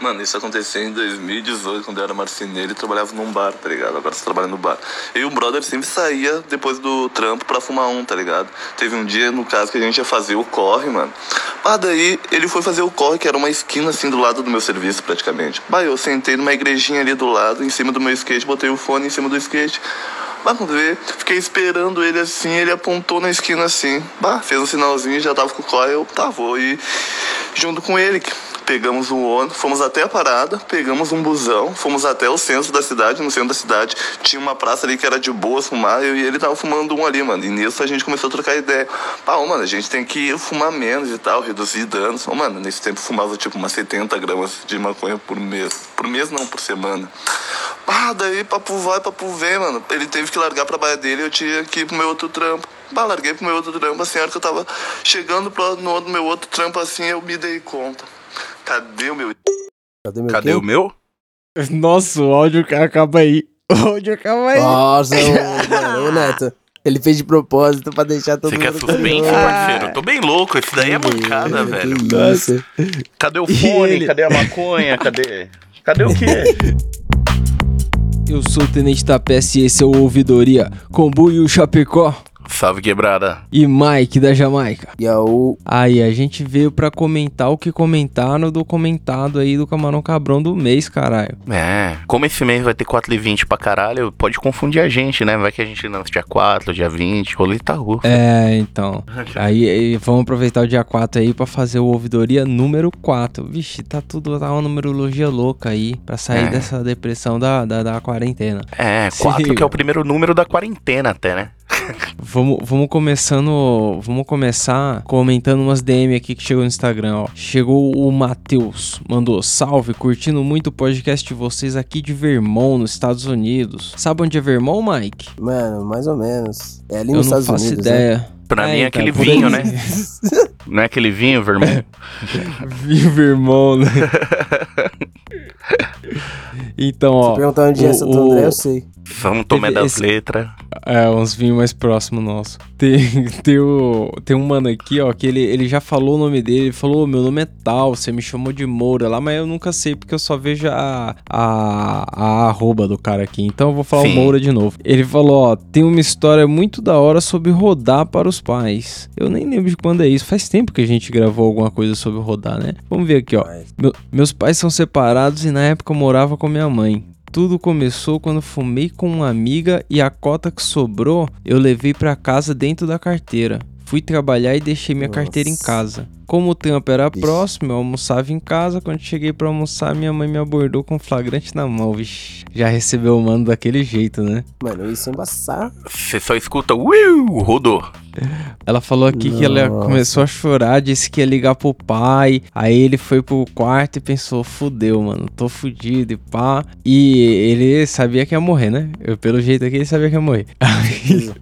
Mano, isso aconteceu em 2018, quando eu era marceneiro e trabalhava num bar, tá ligado? Agora você trabalha no bar. Eu e o brother sempre saía depois do trampo pra fumar um, tá ligado? Teve um dia, no caso, que a gente ia fazer o corre, mano. Ah, daí ele foi fazer o corre, que era uma esquina assim do lado do meu serviço, praticamente. Bah, eu sentei numa igrejinha ali do lado, em cima do meu skate, botei o fone em cima do skate. Quando vê, fiquei esperando ele assim, ele apontou na esquina assim. Bah, fez um sinalzinho, já tava com o corre, eu, tá, ir junto com ele. Pegamos um ônibus, fomos até a parada, pegamos um busão, fomos até o centro da cidade. No centro da cidade tinha uma praça ali que era de boas fumar, eu e ele tava fumando um ali, mano. E nisso a gente começou a trocar ideia. Pá, ô, mano, a gente tem que fumar menos e tal, reduzir danos. Ô, mano, nesse tempo fumava tipo umas 70 gramas de maconha por mês. Por mês não, por semana. Pá, daí papo vai, papo vem, mano. Ele teve que largar pra baia dele eu tinha que ir pro meu outro trampo. Bah, larguei pro meu outro trampo, assim, a hora que eu tava chegando pro, no meu outro trampo, assim, eu me dei conta. Cadê o meu... Cadê meu Cadê o meu? Nossa, o áudio acaba aí. O áudio acaba aí. Nossa, ô Neto. Ele fez de propósito pra deixar todo Você quer mundo suspense, curioso. parceiro? Eu tô bem louco, esse daí é mancada, velho. isso? Cadê o E fone? ele? Cadê a maconha? Cadê? Cadê o quê? Eu sou o Tenente da PS e esse é o Ouvidoria com Buio Chapecó Salve, quebrada. e Mike da Jamaica. E a o Aí, a gente veio pra comentar o que comentaram do comentado aí do Camarão Cabrão do mês, caralho. É, como esse mês vai ter 4 e 20 pra caralho, pode confundir a gente, né? Vai que a gente lança dia 4, dia 20, roleta rua. É, então. Aí, aí, vamos aproveitar o dia 4 aí pra fazer o Ouvidoria número 4. Vixe, tá tudo, tá uma numerologia louca aí pra sair É. dessa depressão da, da, da quarentena. É, Se 4 liga. que é o primeiro número da quarentena até, né? Vamos, vamos começando. Vamos começar comentando umas DM aqui que chegou no Instagram, ó. Chegou o Matheus, mandou salve, curtindo muito o podcast de vocês aqui de Vermont, nos Estados Unidos. Sabe onde é Vermont, Mike? Mano, mais ou menos. É ali Eu nos não Estados faço Unidos. né? ideia. Pra mim é então, aquele por vinho, né? Não é aquele vinho, vermelho? Vinho Vermont, né? Então, Se ó. perguntar onde é Santo o- André, eu sei. Vamos tomar das esse- letras. É, uns vinhos mais próximos nosso. Tem, tem, o, tem um mano aqui, ó, que ele, ele já falou o nome dele. Ele falou: "Ô, meu nome é tal, você me chamou de Moura lá, mas eu nunca sei porque eu só vejo a, a, a arroba do cara aqui. Então eu vou falar Sim. o Moura de novo. Ele falou: ó, tem uma história muito da hora sobre rodar para os pais. Eu nem lembro de quando é isso. Faz tempo que a gente gravou alguma coisa sobre rodar, né? Vamos ver aqui, ó. Meu- meus pais são separados e na época eu morava com minha mãe. Tudo começou quando fumei com uma amiga e a cota que sobrou eu levei pra casa dentro da carteira. Fui trabalhar e deixei minha Nossa. carteira em casa. Como o trampo era Vixe. próximo, eu almoçava em casa. Quando cheguei pra almoçar, minha mãe me abordou com um flagrante na mão. Vixe, já recebeu o mano daquele jeito, né? Mano, isso é embaçado. Você só escuta, uiu, rodou. Ela falou aqui que ela Nossa. começou a chorar, disse que ia ligar pro pai. Aí ele foi pro quarto e pensou: fudeu, mano, tô fudido e pá. E ele sabia que ia morrer, né? Eu, pelo jeito aqui, ele sabia que ia morrer. Aí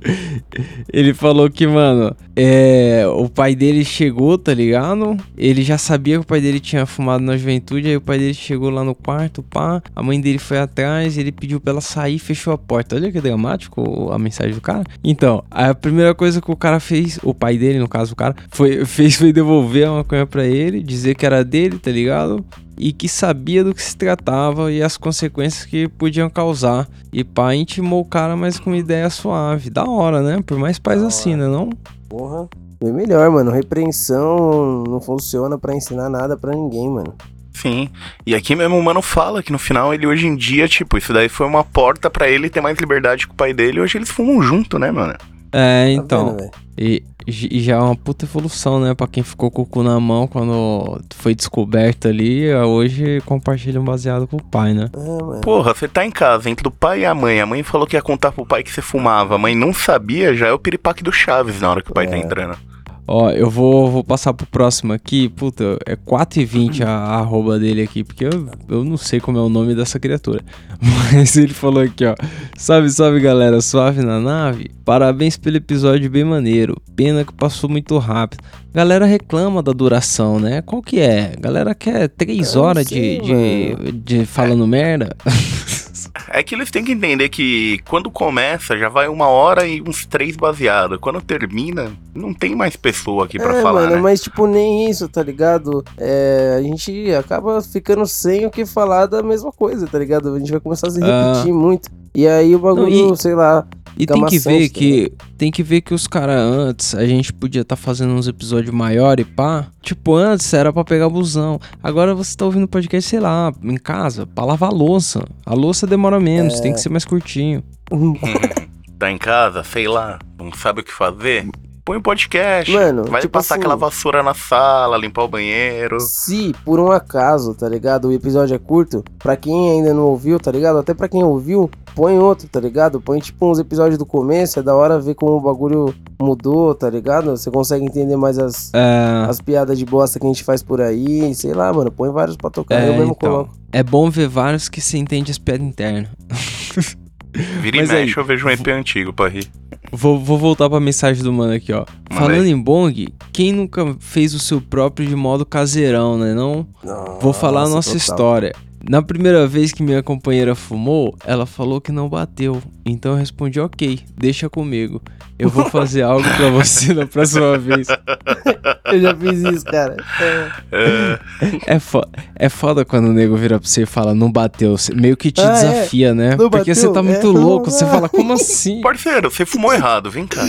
ele falou que, mano, é, o pai dele chegou, tá ligado? Ele já sabia que o pai dele tinha fumado na juventude. Aí o pai dele chegou lá no quarto, pá. A mãe dele foi atrás, ele pediu pra ela sair e fechou a porta. Olha que dramático a mensagem do cara. Então, a primeira coisa que o cara fez, o pai dele, no caso, o cara, foi, fez foi devolver a maconha pra ele, dizer que era dele, tá ligado? E que sabia do que se tratava e as consequências que podiam causar. E pá, intimou o cara, mas com uma ideia suave. Da hora, né? Por mais pais Da assim, né? Não? Porra. Bem melhor, mano. Repreensão não funciona pra ensinar nada pra ninguém, mano. Sim. E aqui mesmo o mano fala que no final ele hoje em dia, tipo, isso daí foi uma porta pra ele ter mais liberdade com o pai dele. Hoje eles fumam junto, né, mano? É, Tá então. vendo, velho? E, e já é uma puta evolução, né? Pra quem ficou com o cu na mão quando foi descoberto ali, hoje compartilha um baseado com o pai, né? É. Porra, você tá em casa entre o pai e a mãe. A mãe falou que ia contar pro pai que você fumava. A mãe não sabia, já é o piripaque do Chaves na hora que o pai tá É. entrando. Ó, eu vou, vou passar pro próximo aqui. Puta, é 4,20 a, a arroba dele aqui, porque eu, eu não sei como é o nome dessa criatura. Mas ele falou aqui, ó. Salve, salve galera, suave na nave. Parabéns pelo episódio bem maneiro. Pena que passou muito rápido. Galera reclama da duração, né? Qual que é? Galera quer 3 Eu não horas sei, de, de, de falando merda. É que eles têm que entender que quando começa já vai uma hora e uns três baseados. Quando termina, não tem mais pessoa aqui pra é, falar, mano, né? mas tipo, nem isso, tá ligado? É, a gente acaba ficando sem o que falar da mesma coisa, tá ligado? A gente vai começar a se Ah. repetir muito. E aí o bagulho, Não, e- sei lá. E tem que ver que tem que ver que os caras antes, a gente podia estar fazendo uns episódios maiores, pá. Tipo, antes era pra pegar busão. Agora você tá ouvindo podcast, sei lá, em casa, pra lavar a louça. A louça demora menos, É. tem que ser mais curtinho. tá em casa, sei lá, não sabe o que fazer. Põe um podcast. Mano, vai tipo passar assim- aquela vassoura na sala, limpar o banheiro. Se por um acaso, tá ligado? O episódio é curto, pra quem ainda não ouviu, tá ligado? Até pra quem ouviu, põe outro, tá ligado? Põe tipo uns episódios do começo, é da hora ver como o bagulho mudou, tá ligado? Você consegue entender mais as, É, as piadas de bosta que a gente faz por aí, sei lá, mano. Põe vários pra tocar, É, eu mesmo então. coloco. é bom ver vários que se entende as piadas internas. Vira Mas e aí, mexe, eu vejo um EP antigo pra rir. Vou, vou voltar pra mensagem do mano aqui, ó. Manda Falando aí. em bong, quem nunca fez o seu próprio de modo caseirão, né? Não? Vou falar a nossa total. história. Na primeira vez que minha companheira fumou, ela falou que não bateu. Então eu respondi, ok, deixa comigo. Eu vou fazer algo pra você na próxima vez. Eu já fiz isso, cara. É. É, É, fo é foda quando o nego vira pra você e fala, não bateu. Cê- Meio que te Ah, é? desafia, né? Não Porque você bateu? tá muito É, não, louco. Você fala, como assim? parceiro, você fumou errado, vem cá.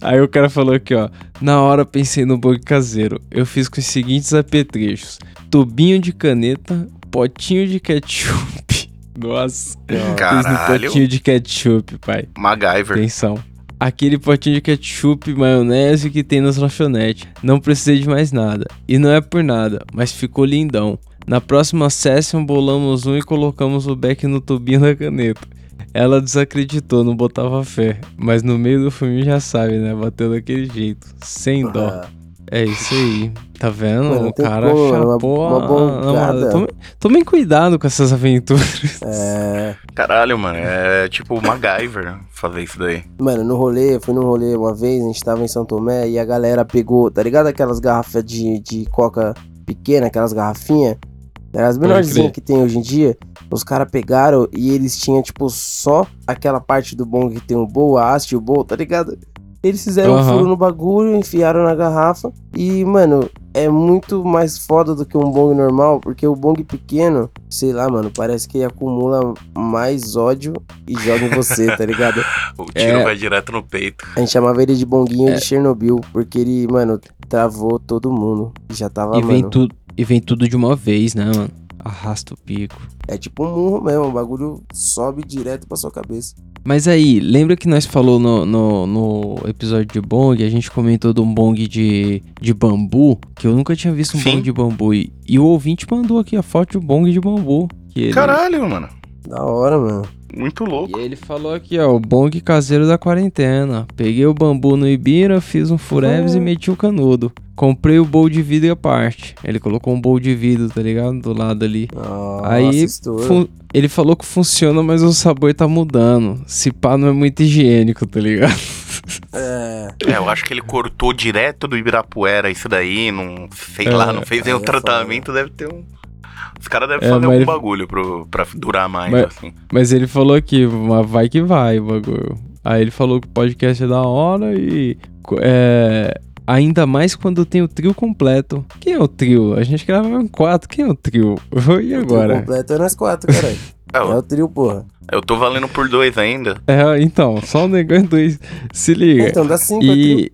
Aí o cara falou aqui, ó. Na hora pensei no bug caseiro. Eu fiz com os seguintes apetrechos: tubinho de caneta, potinho de ketchup. Nossa. Fiz no Caralho, potinho de ketchup, pai. MacGyver. Atenção. Aquele potinho de ketchup e maionese que tem nas lanchonetes. Não precisei de mais nada. E não é por nada, mas ficou lindão. Na próxima session bolamos um e colocamos o beck no tubinho da caneta. Ela desacreditou, não botava fé. Mas no meio do filme já sabe, né? Bateu daquele jeito. Sem dó. Ah, É isso aí. Tá vendo? Mano, o cara como, uma- chapou uma a bongada. namorada. Tome, tomem cuidado com essas aventuras. É. Caralho, mano, é tipo o MacGyver fazer isso daí. Mano, no rolê, eu fui num rolê uma vez, a gente tava em São Tomé e a galera pegou, tá ligado? Aquelas garrafas de, de coca pequena, aquelas garrafinhas, as menorzinhas que tem hoje em dia. Os caras pegaram e eles tinham, tipo, só aquela parte do bong que tem o bowl, a haste e o bowl, tá ligado? Eles fizeram um Aham. furo no bagulho, enfiaram na garrafa e, mano, é muito mais foda do que um bong normal, porque o bong pequeno, sei lá, mano, parece que acumula mais ódio e joga em você, tá ligado? O tiro É. vai direto no peito. A gente chamava ele de bonguinho É. de Chernobyl, porque ele, mano, travou todo mundo. Já tava, E vem, mano. tudo, e vem tudo de uma vez, né, mano? Arrasta o pico. É tipo um murro mesmo, o bagulho sobe direto pra sua cabeça. Mas aí, lembra que nós falou no, no, no episódio de bong, a gente comentou de um bong de, de bambu, que eu nunca tinha visto um Sim. bong de bambu. E, e o ouvinte mandou aqui a foto de um bong de bambu. Que ele, Caralho, mano. Da hora, mano. Muito louco. E ele falou aqui, ó, o bong caseiro da quarentena. Peguei o bambu no Ibira, fiz um fureves e meti o canudo. Comprei o bowl de vidro à parte. Ele colocou um bowl de vidro, tá ligado? Do lado ali. Nossa, Aí, ele falou que funciona, mas o sabor tá mudando. Se pá, não é muito higiênico, tá ligado? É, É, eu acho que ele cortou direto do Ibirapuera isso daí, não sei É, lá, não fez aí nenhum é tratamento, deve ter um. Os caras devem É, fazer algum ele- bagulho pro, pra durar mais, Mas- assim. Mas ele falou aqui, mas vai que vai o bagulho. Aí ele falou que o podcast é da hora e. É. Ainda mais quando tem o trio completo. Quem é o trio? A gente grava em quatro. Quem é o trio? E o trio agora? completo é nós quatro, caralho. É, é o trio, porra. eu tô valendo por dois ainda. É, então, só o negão dois. Se liga. Então dá cinco, é. E.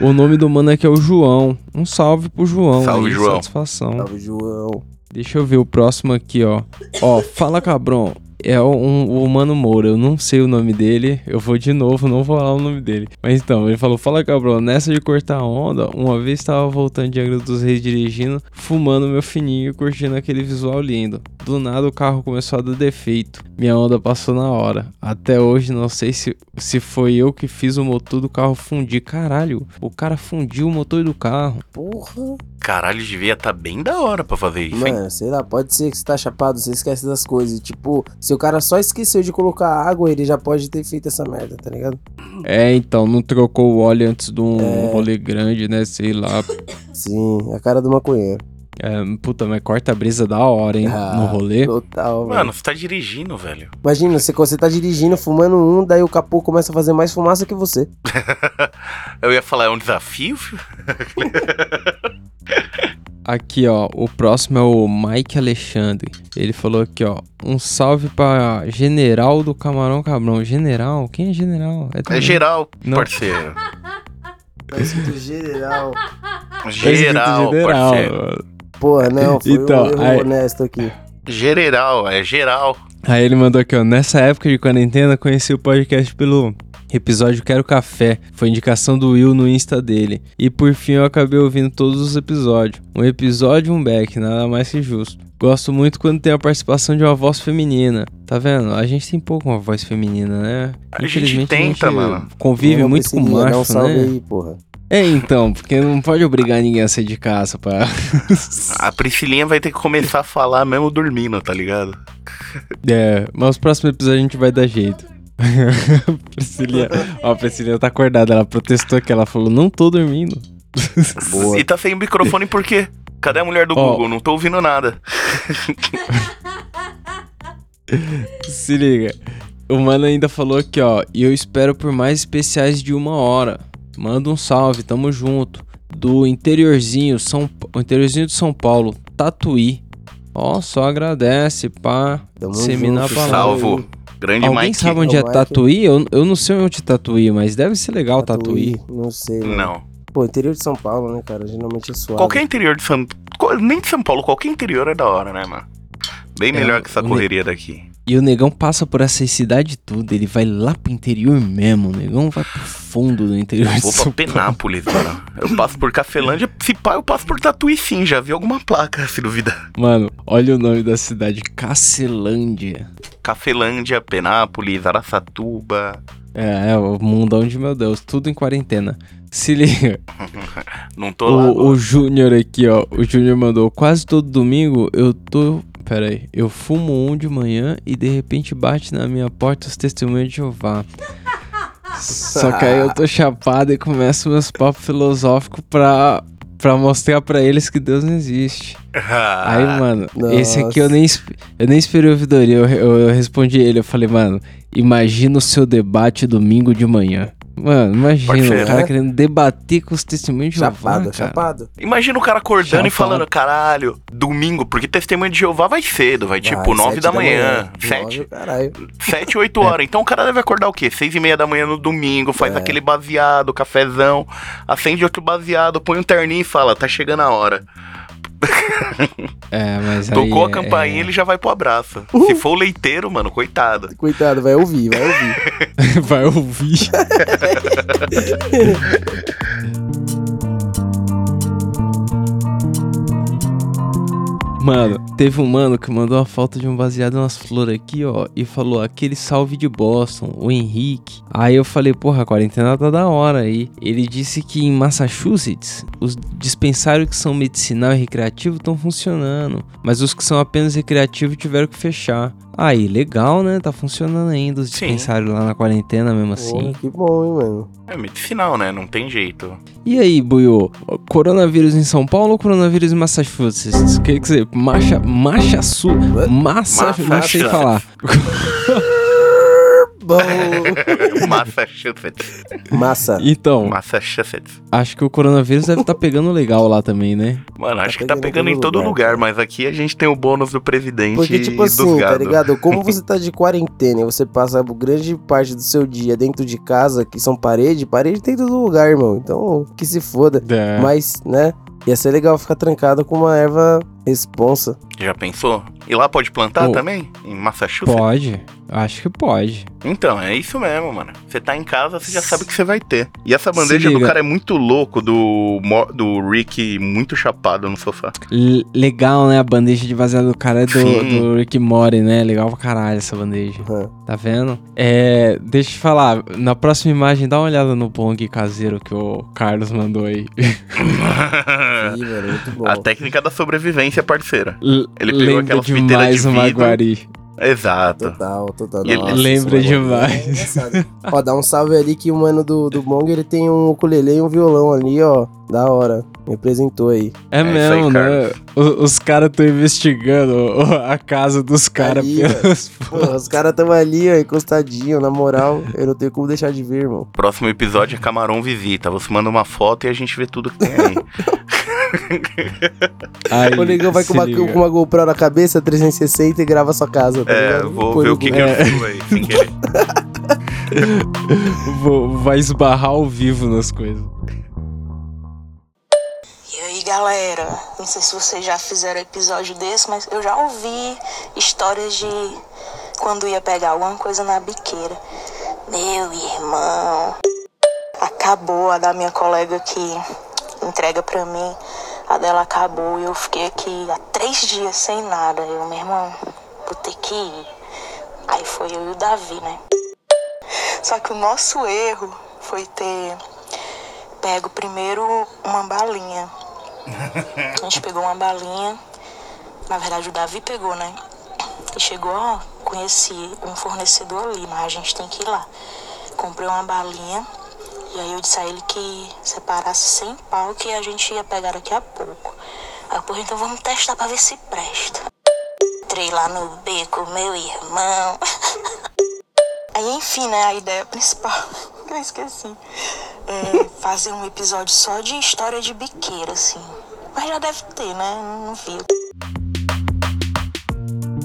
o nome do mano aqui é o João. Um salve pro João. Salve, aí, João. Satisfação. Salve, João. Deixa eu ver o próximo aqui, ó. Ó, fala cabrão. É um, o Mano Moura, eu não sei o nome dele. Eu vou de novo, não vou falar o nome dele. Mas então, ele falou: Fala cabrão, nessa de cortar onda, uma vez tava voltando de Angra dos Reis dirigindo, fumando meu fininho e curtindo aquele visual lindo. Do nada o carro começou a dar defeito. Minha onda passou na hora. Até hoje não sei se, se foi eu que fiz o motor do carro fundir. Caralho, o cara fundiu o motor do carro. Porra. Caralho, devia tá bem da hora pra fazer isso, hein? Mano, sei lá, pode ser que você tá chapado, você esquece das coisas. Tipo, se o cara só esqueceu de colocar água, ele já pode ter feito essa merda, tá ligado? É, então, não trocou o óleo antes de um É. rolê grande, né? Sei lá. Sim, é a cara do maconheiro. É, puta, mas corta a brisa da hora, hein? Ah, no rolê. Total, mano. Mano, você tá dirigindo, velho. Imagina, você, você tá dirigindo, fumando um, daí o capô começa a fazer mais fumaça que você. Eu ia falar, é um desafio? filho? Aqui, ó, o próximo é o Mike Alexandre. Ele falou aqui, ó, um salve pra General do Camarão Cabrão. General? Quem é General? É também- geral, Não. parceiro. Tá escrito general. Tá Geral, parceiro. mano. Porra, não, foi Então, um erro aí- honesto aqui. General, é geral. Aí ele mandou aqui, ó. Nessa época de quarentena, conheci o podcast pelo episódio Quero Café. Foi indicação do Will no Insta dele. E por fim eu acabei ouvindo todos os episódios. Um episódio e um back, nada mais que justo. Gosto muito quando tem a participação de uma voz feminina. Tá vendo? A gente tem pouco uma voz feminina, né? A gente tenta, mano. Convive muito com um macho, salve né? aí, porra. É, então, porque não pode obrigar ninguém a sair de casa pra... A Priscilinha vai ter que começar a falar mesmo dormindo, tá ligado? É, mas os próximos episódios a gente vai dar jeito. Priscilia, ó, a Priscilia tá acordada, ela protestou aqui, ela falou, não tô dormindo. Boa. E tá sem microfone por quê? Cadê a mulher do Ó. Google? Não tô ouvindo nada. Se liga. O mano ainda falou aqui, ó, e eu espero por mais especiais de uma hora. Manda um salve, tamo junto. Do interiorzinho, São, o interiorzinho de São Paulo, Tatuí. Ó, só agradece, pá. Tamo Disseminar a junto, palavra. Salvo. Grande Alguém Mike. sabe onde é É Mike. Tatuí? Eu, eu não sei onde é Tatuí, mas deve ser legal Tatuí. Não sei, mano. Não. Pô, interior de São Paulo, né, cara? Geralmente é suave. Qualquer interior de São Paulo. Nem de São Paulo, qualquer interior é da hora, né, mano? Bem É, melhor que essa ne- correria daqui. E o negão passa por essa cidade tudo, ele vai lá pro interior mesmo, o negão vai pro fundo do interior Eu vou pra. Penápolis, mano. Eu passo por Cafelândia. Se pá, eu passo por Tatuí sim. Já vi alguma placa, se duvidar. Mano, olha o nome da cidade, Cacelândia. Cafelândia, Penápolis, Araçatuba. É, é o mundão de meu Deus, tudo em quarentena. Se liga, Não tô lá. o, agora. o Júnior aqui, ó, o Júnior mandou, quase todo domingo eu tô... Pera aí, eu fumo um de manhã e de repente bate na minha porta os testemunhos de Jeová. Só que aí eu tô chapado e começo meus papos filosóficos pra, pra mostrar pra eles que Deus não existe. Ah, Aí, mano, esse aqui eu Nossa. nem, eu nem esperei a ouvidoria. Eu, eu, eu respondi ele, eu falei, mano, imagina o seu debate domingo de manhã. Mano, imagina Parceiro, o cara né? querendo debater com os testemunhos de Jeová, chapado. Imagina o cara acordando e falando, caralho, domingo, porque testemunho de Jeová vai cedo, vai tipo 9 sete da manhã, Nove, 7, caralho. 7, 8 horas. Então o cara deve acordar o quê? 6 e meia da manhã no domingo, faz É. aquele baseado, cafezão, acende outro baseado, põe um terninho e fala, tá chegando a hora. É, mas aí Tocou a é- campainha, ele já vai pro abraço. Se for o leiteiro, mano, coitado. Coitado, vai ouvir, vai ouvir. vai ouvir. Mano, teve um mano que mandou a foto de um baseado nas flores aqui, ó, e falou aquele salve de Boston, o Henrique. Aí eu falei, porra, a quarentena tá da hora aí. Ele disse que em Massachusetts, os dispensários que são medicinal e recreativo estão funcionando, mas os que são apenas recreativo tiveram que fechar. Aí, legal, né? Tá funcionando ainda os Sim. dispensários lá na quarentena mesmo assim. Porra, que bom, hein, mano. É medicinal, né? Não tem jeito. E aí, Buiô? Coronavírus em São Paulo ou coronavírus em Massachusetts? Quer dizer, Macha, Macha Sul, Massa, não sei falar. Bom. Massachusetts. Massa. Então, Massachusetts. acho que o coronavírus deve estar pegando legal lá também, né? Mano, Tá acho que tá pegando em todo lugar, lugar, mas aqui a gente tem o bônus do presidente Porque, tipo e dos assim, tá gado. ligado? Como você tá de quarentena e você passa grande parte do seu dia dentro de casa, que são parede, parede tem em todo lugar, irmão. Então, que se foda. É. Mas, né? Ia ser legal ficar trancado com uma erva responsa. Já pensou? E lá pode plantar Pô. também? Em Massachusetts? Pode, acho que pode. Então, é isso mesmo, mano. Você tá em casa, você já sabe o que você vai ter. E essa bandeja do cara é muito louco, do, do Rick muito chapado no sofá. L- legal, né? A bandeja de baseado do cara é do, do Rick Mori, né? Legal pra caralho essa bandeja. Aham. Tá vendo? É. Deixa eu te falar, na próxima imagem, dá uma olhada no bong caseiro que o Carlos mandou aí. Muito bom. A técnica da sobrevivência, parceira. L- Ele pegou lembra aquelas piteiras demais de vidro. Maguari. Exato. Total, total. E ele Nossa, lembra bagulho demais. é ó, dá um salve ali que o mano do, do ele tem um ukulele e um violão ali, ó. Da hora. Me apresentou aí. É, isso aí, mesmo, né? O- Os caras estão investigando a casa dos caras pelas Pô, os caras tão ali, ó, encostadinho, na moral. Eu não tenho como deixar de ver, irmão. Próximo episódio é Camarão Visita. Você manda uma foto e a gente vê tudo que tem aí. Aí, O negão vai com uma, com uma GoPro na cabeça, 360 e grava a sua casa, tá é, ligado? vou ver o que, que Google. eu fui aí, sem querer. Vou- vai esbarrar ao vivo nas coisas. E aí galera, não sei se vocês já fizeram episódio desse, mas eu já ouvi histórias de quando ia pegar alguma coisa na biqueira. Meu irmão, acabou a da minha colega que entrega pra mim, a dela acabou e eu fiquei aqui há três dias sem nada. Eu, meu irmão, vou ter que ir. Aí foi eu e o Davi, né? Só que o nosso erro foi ter pego primeiro uma balinha. A gente pegou uma balinha. Na verdade, o Davi pegou, né? E chegou, ó, conheci um fornecedor ali, mas a gente tem que ir lá. Comprei uma balinha. E aí eu disse a ele que separasse 100 pau que a gente ia pegar daqui a pouco. Aí eu, então vamos testar pra ver se presta. Entrei lá no beco, meu irmão. Aí, enfim, né, a ideia principal, que eu esqueci, é fazer um episódio só de história de biqueira, assim. Mas já deve ter, né? Não vi.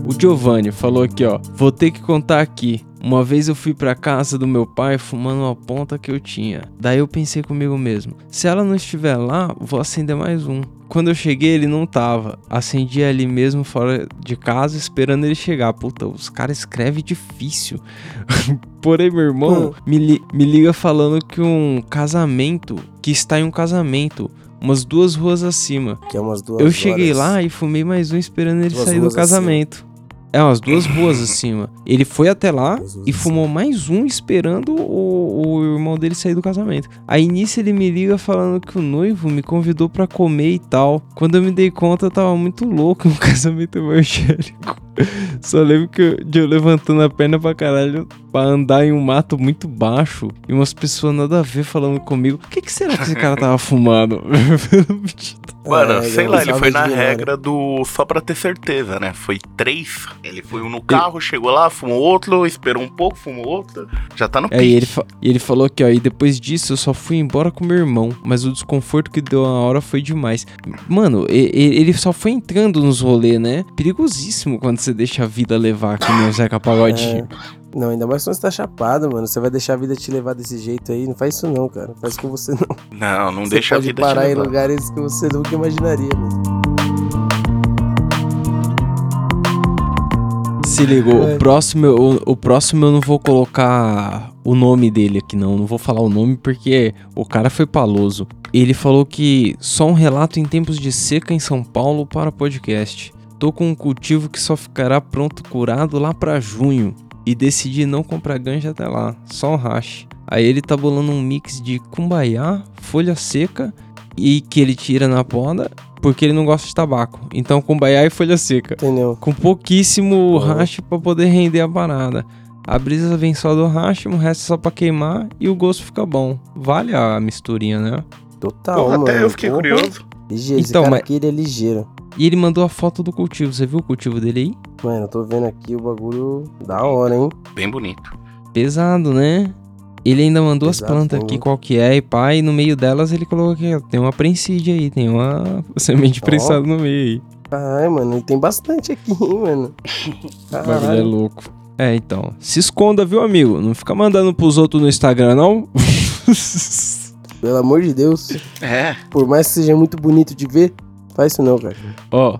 O Giovanni falou aqui, ó. Vou ter que contar aqui. Uma vez eu fui pra casa do meu pai fumando uma ponta que eu tinha. Daí eu pensei comigo mesmo: se ela não estiver lá, vou acender mais um. Quando eu cheguei, ele não tava. Acendi ali mesmo fora de casa, esperando ele chegar. Puta, os caras escrevem difícil. Porém, meu irmão me, li- me liga falando que um casamento, que está em um casamento, umas duas ruas acima. Que é umas duas Eu cheguei horas. lá e fumei mais um esperando ele Duas sair do casamento. É, umas duas ruas acima. Ele foi até lá e fumou mais um esperando o, o irmão dele sair do casamento. Aí nisso ele me liga falando que o noivo me convidou pra comer e tal. Quando eu me dei conta, eu tava muito louco um casamento evangélico. Só lembro que eu, de eu levantando a perna pra caralho pra andar em um mato muito baixo e umas pessoas nada a ver falando comigo. O que, que será que esse cara tava fumando? Mano, É, sei lá, ele foi na regra do só pra ter certeza, né? Foi três. Ele foi um no carro, chegou lá, fumou outro, esperou um pouco, fumou outro. Já tá no É, e pique. ele, fa- e ele falou que, ó, e depois disso eu só fui embora com meu irmão, mas o desconforto que deu na hora foi demais. Mano, e- e- ele só foi entrando nos rolês, né? Perigosíssimo quando você deixa a vida levar, que nem o Zeca Pagodinho. Não, ainda mais quando você tá chapado, mano. Você vai deixar a vida te levar desse jeito aí. Não faz isso não, cara. Faz com você não. Não, não você deixa a pode vida parar te em levar. lugares que você nunca imaginaria mesmo. Se ligou, É. o próximo, eu- o, próximo eu não vou colocar o nome dele aqui, não. Não vou falar o nome porque o cara foi paloso. Ele falou que só um relato em tempos de seca em São Paulo para podcast. Tô com um cultivo que só ficará pronto curado lá pra junho. E decidi não comprar ganja até lá, só um hash. Aí ele tá bolando um mix de cumbaiá, folha seca e que ele tira na poda porque ele não gosta de tabaco. Então cumbaiá e folha seca Entendeu? com pouquíssimo Uhum. hash pra poder render a parada. A brisa vem só do hash, o resto é só pra queimar e o gosto fica bom. Vale a misturinha, né? Total, Porra, mano. até eu fiquei Porra. curioso. Ligeiro. Então, Esse cara mas- aqui, ele é ligeiro. E ele mandou a foto do cultivo. Você viu o cultivo dele aí? Mano, eu tô vendo aqui o bagulho da hora, hein? Bem bonito. Pesado, né? Ele ainda mandou as Pesado, plantas tem aqui, qual que é, e pá, e no meio delas ele colocou aqui, ó, tem uma prensídia aí, tem uma semente Ó. prensada no meio aí. Ai, mano, e tem bastante aqui, hein, mano. O bagulho é Caralho. louco. É, então, se esconda, viu, amigo? Não fica mandando pros outros no Instagram, não? Pelo amor de Deus. É, Por mais que seja muito bonito de ver, faz isso não, cara. Ó,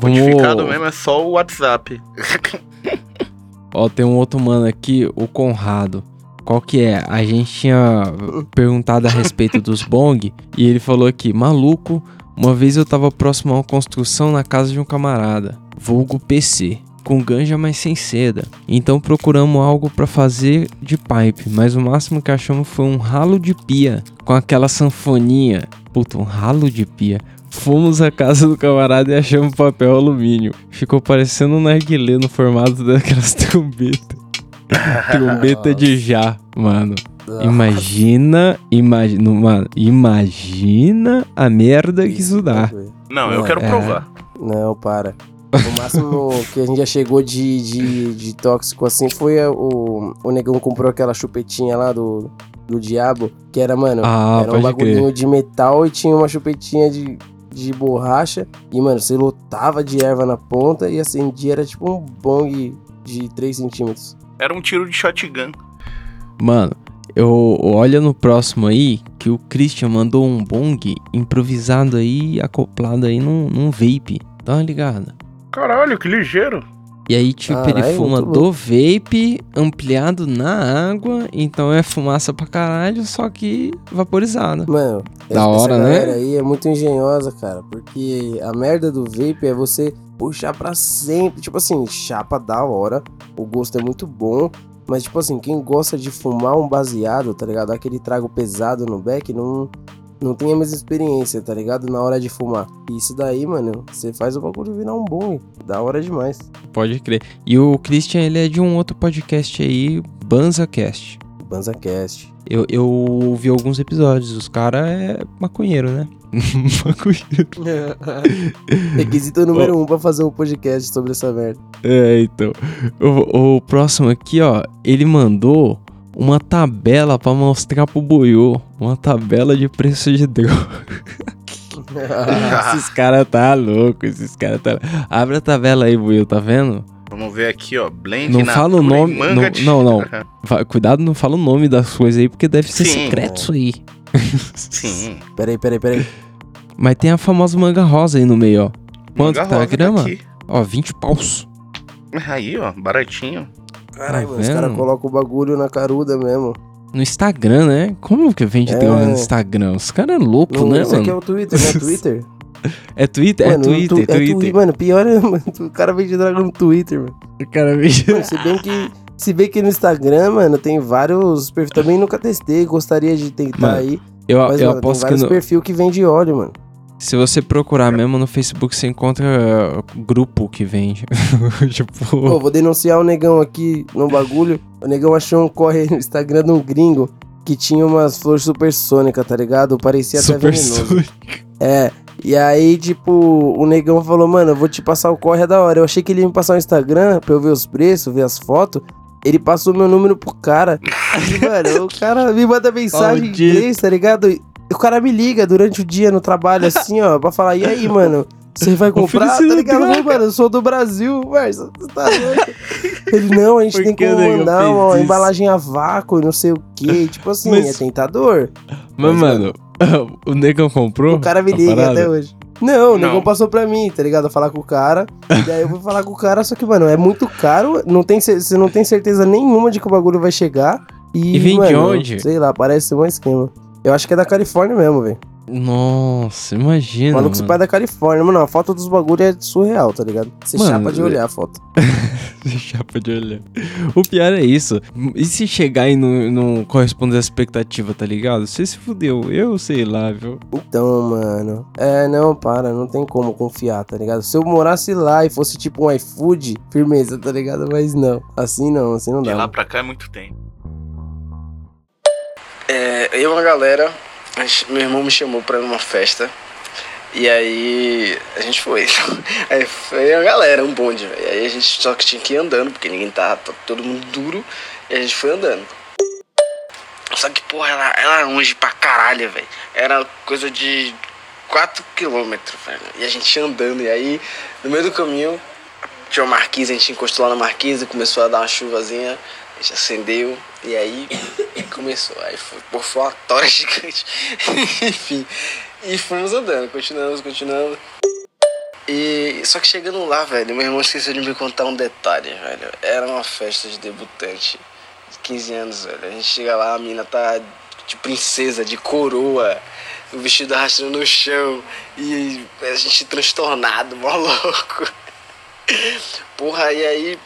codificado vamos... mesmo é só o WhatsApp. Ó, tem um outro mano aqui, o Conrado. Qual que é? A gente tinha perguntado a respeito dos bong e ele falou aqui, maluco, uma vez eu tava próximo a uma construção na casa de um camarada, vulgo PC, com ganja mas sem seda. Então procuramos algo pra fazer de pipe, mas o máximo que achamos foi um ralo de pia com aquela sanfoninha. Puta, um ralo de pia Fomos à casa do camarada e achamos papel alumínio. Ficou parecendo um narguilé no formato daquelas trombetas. Trombeta de já, mano. Imagina, imagina, mano, imagina a merda que isso dá. Não, eu quero É. provar. Não, para. O máximo que a gente já chegou de, de, de tóxico assim foi a- o, o negão comprou aquela chupetinha lá do, do diabo, que era, mano, Ah, era um pode crer. bagulhinho de metal e tinha uma chupetinha de, de borracha. E, mano, você lotava de erva na ponta e acendia, era tipo um bong de 3 centímetros. Era um tiro de shotgun. Mano, eu olha no próximo aí que o Christian mandou um bong improvisado aí, acoplado aí num, num vape. Dá uma ligada. Caralho, que ligeiro. E aí, tipo, ele Caralho, fuma do vape ampliado na água, então é fumaça pra caralho, só que vaporizada. Mano, Da essa hora, né? aí é muito engenhosa, cara. Porque a merda do vape é você puxar pra sempre. Tipo assim, chapa da hora. O gosto é muito bom. Mas, tipo assim, quem gosta de fumar um baseado, tá ligado? Aquele trago pesado no beck, não, não tem a mesma experiência, tá ligado? Na hora de fumar. E isso daí, mano, você faz o bagulho virar um bom. Da hora demais. Pode crer. E o Christian, ele é de um outro podcast aí, BanzaCast. BanzaCast. Eu, eu ouvi alguns episódios, os caras é maconheiro, né? maconheiro. Requisito número um pra fazer um podcast sobre essa merda. É, então. O, o próximo aqui, ó, ele mandou uma tabela pra mostrar pro Boiô. Uma tabela de preço de droga. esses caras tá louco, esses caras tá. Abre a tabela aí, Boiô, tá vendo? Vamos ver aqui, ó. Blend Não fala o nome- Manga não- de- não, não. Cuidado, não fala o nome das coisas aí, porque deve ser Sim. secreto isso aí. Sim. Peraí, peraí, peraí. Mas tem a famosa manga rosa aí no meio, ó. Quanto Manga tá a rosa grama? aqui. Ó, 20 paus. Aí, ó, baratinho. Caralho, Tá mano, os caras colocam o bagulho na caruda mesmo. No Instagram, né? Como que vende É. droga no Instagram? Os caras é louco, né, isso aqui é mano? o Twitter, não é Twitter? É Twitter? Mano, é Twitter, tu- é Twitter. Twi- Mano, pior é, mano, o cara vende droga no Twitter, mano. O cara vende. Mano, se bem que. Se bem que no Instagram, mano, tem vários perfis. Também nunca testei, gostaria de tentar Mano, aí. Eu, Mas, eu mano, tem aposto que vários no- perfil que vende óleo, mano. Se você procurar mesmo no Facebook, você encontra uh, grupo que vende. tipo. Pô, vou denunciar o negão aqui no bagulho. O negão achou um corre no Instagram de um gringo que tinha umas flores supersônicas, tá ligado? Parecia até super venenoso. sujo. É. E aí, tipo, o negão falou, mano, eu vou te passar o corre é da hora. Eu achei que ele ia me passar o Instagram pra eu ver os preços, ver as fotos. Ele passou meu número pro cara. E, mano, o cara me manda mensagem em inglês, tá ligado? O cara me liga durante o dia no trabalho, assim, ó, pra falar, e aí, mano? Você vai comprar? Tá Oferecendo ligado? Droga. mano, eu sou do Brasil, mas você tá louco. Ele, não, a gente Por tem que mandar uma isso? embalagem a vácuo, não sei o quê. Tipo assim, Mas- é tentador. Mas, Mas, mano, o negão comprou? O cara me liga parada? até hoje. Não, o Não. negão passou pra mim, tá ligado? Falar com o cara. e aí eu fui falar com o cara, só que, mano, é muito caro. Não tem, você não tem certeza nenhuma de que o bagulho vai chegar. E, E vem de mano, onde? Sei lá, parece ser um esquema. Eu acho que é da Califórnia mesmo, velho. Nossa, O imagina. maluco se mano. pai é da Califórnia. Mano, a foto dos bagulhos é surreal, tá ligado? Você Mano, chapa de olhar a foto. Chapa de olhar. O pior é isso. E se chegar e não, não corresponder à expectativa, tá ligado? Você se fudeu. Eu sei lá, viu? Então, mano. É, não, para, não tem como confiar, tá ligado? Se eu morasse lá e fosse tipo um iFood, firmeza, tá ligado? Mas não. Assim não, assim não De dá. lá mano. pra cá é muito tempo. É, eu e uma galera, meu irmão me chamou pra ir numa festa. E aí a gente foi. Aí foi a galera, um bonde, velho. Aí a gente só que tinha que ir andando, porque ninguém tá, tá todo mundo duro. E a gente foi andando. Só que, porra, ela era longe pra caralho, velho. Era coisa de 4 quilômetros, velho. E a gente andando. E aí, no meio do caminho, tinha uma marquise, a gente encostou lá na marquise, começou a dar uma chuvazinha, gente acendeu, e aí começou. Aí foi, pô, foi uma tora gigante. Enfim. E fomos andando, continuamos, continuamos. E só que chegando lá, velho, meu irmão esqueceu de me contar um detalhe, velho. Era uma festa de debutante de 15 anos, velho. A gente chega lá, a mina tá de princesa, de coroa, o vestido arrastando no chão, e a gente transtornado, mó louco. Porra, e aí.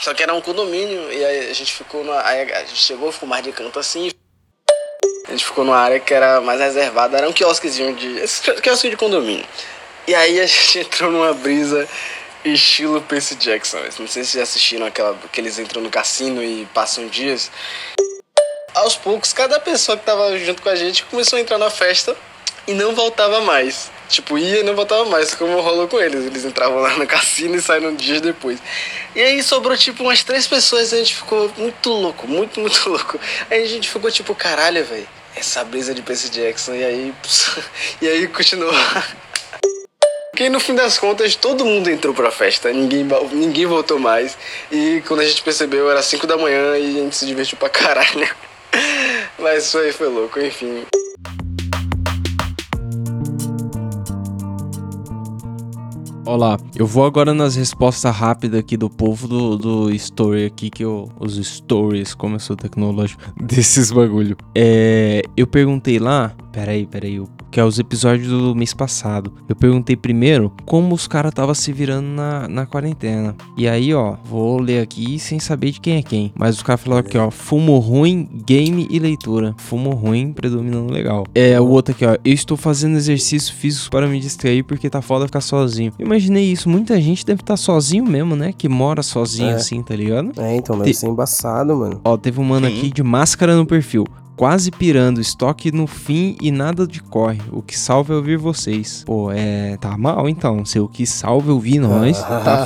Só que era um condomínio, e aí a gente ficou a gente chegou, ficou mais de canto assim. A gente ficou numa área que era mais reservada, era um quiosquezinho de. quiosque de condomínio. E aí a gente entrou numa brisa estilo Percy Jackson. Não sei se já assistiram aquela que eles entram no cassino e passam dias. Aos poucos, cada pessoa que tava junto com a gente começou a entrar na festa e não voltava mais. Tipo, ia e não voltava mais, como rolou com eles. Eles entravam lá no cassino e saíram dias depois. E aí sobrou, tipo, umas três pessoas e a gente ficou muito louco, muito, muito louco. Aí a gente ficou tipo, caralho, velho, essa brisa de Percy Jackson. E aí, e aí continuou. Porque no fim das contas todo mundo entrou pra festa, ninguém, ninguém voltou mais. E quando a gente percebeu era 5 da manhã e a gente se divertiu pra caralho. Mas aí foi louco, enfim. Olá, eu vou agora nas respostas rápidas aqui do povo do, do story aqui, que eu, os stories, como eu sou tecnológico, desses bagulho. É, eu perguntei lá, peraí, peraí, eu que é os episódios do mês passado. Eu perguntei primeiro como os caras estavam se virando na, na quarentena. E aí, ó, vou ler aqui sem saber de quem é quem. Mas os caras falaram aqui, ó, fumo ruim, game e leitura. Fumo ruim, predominando legal. É, o outro aqui, ó, eu estou fazendo exercício físico para me distrair porque tá foda ficar sozinho. Eu imaginei isso, muita gente deve estar tá sozinho mesmo, né? Que mora sozinho É. assim, tá ligado? É, então, deve Te- ser embaçado, mano. Ó, teve um mano Sim. aqui de máscara no perfil. Quase pirando, estoque no fim e nada de corre. O que salva é ouvir vocês. Pô, é. Tá mal então. Se o que salva é ouvir nós, tá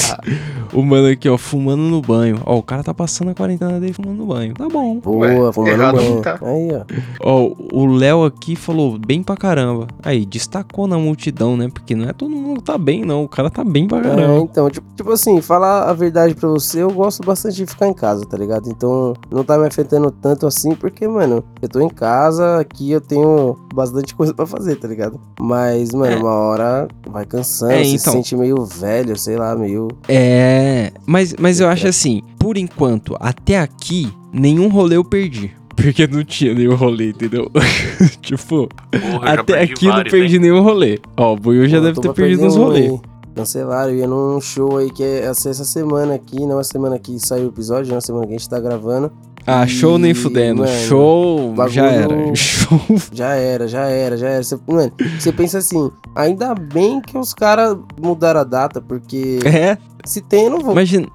foda. o mano aqui, ó, fumando no banho. Ó, o cara tá passando a quarentena dele fumando no banho. Tá bom. Boa, fumando errado banho. tá. Aí, ó. Ó, o Léo aqui falou bem pra caramba. Aí, destacou na multidão, né? Porque não é todo mundo que tá bem, não. O cara tá bem pra É, caramba. então, tipo, tipo assim, falar a verdade pra você, eu gosto bastante de ficar em casa, tá ligado? Então, não tá me afetando tanto assim, porque, mano, eu tô em casa, aqui eu tenho bastante coisa pra fazer, tá ligado? Mas, mano, É. uma hora vai cansando, É, você se então. sente meio velho, sei lá, meio. É, mas, mas eu acho assim, por enquanto, até aqui, nenhum rolê eu perdi. Porque não tinha nenhum rolê, entendeu? tipo, Porra, até aqui eu não vários, perdi hein? nenhum rolê. Ó, o Buiu já Pô, deve ter perdido uns rolês. Cancelaram, eu ia num show aí que ia ser essa semana aqui, não a semana que saiu o episódio, não a semana que a gente tá gravando. Ah, show nem fudendo. mano, show bagulho- já era. Show. Já era, já era, já era. Você, mano, você pensa assim, ainda bem que os caras mudaram a data, porque É, se tem, eu não vou. imagina.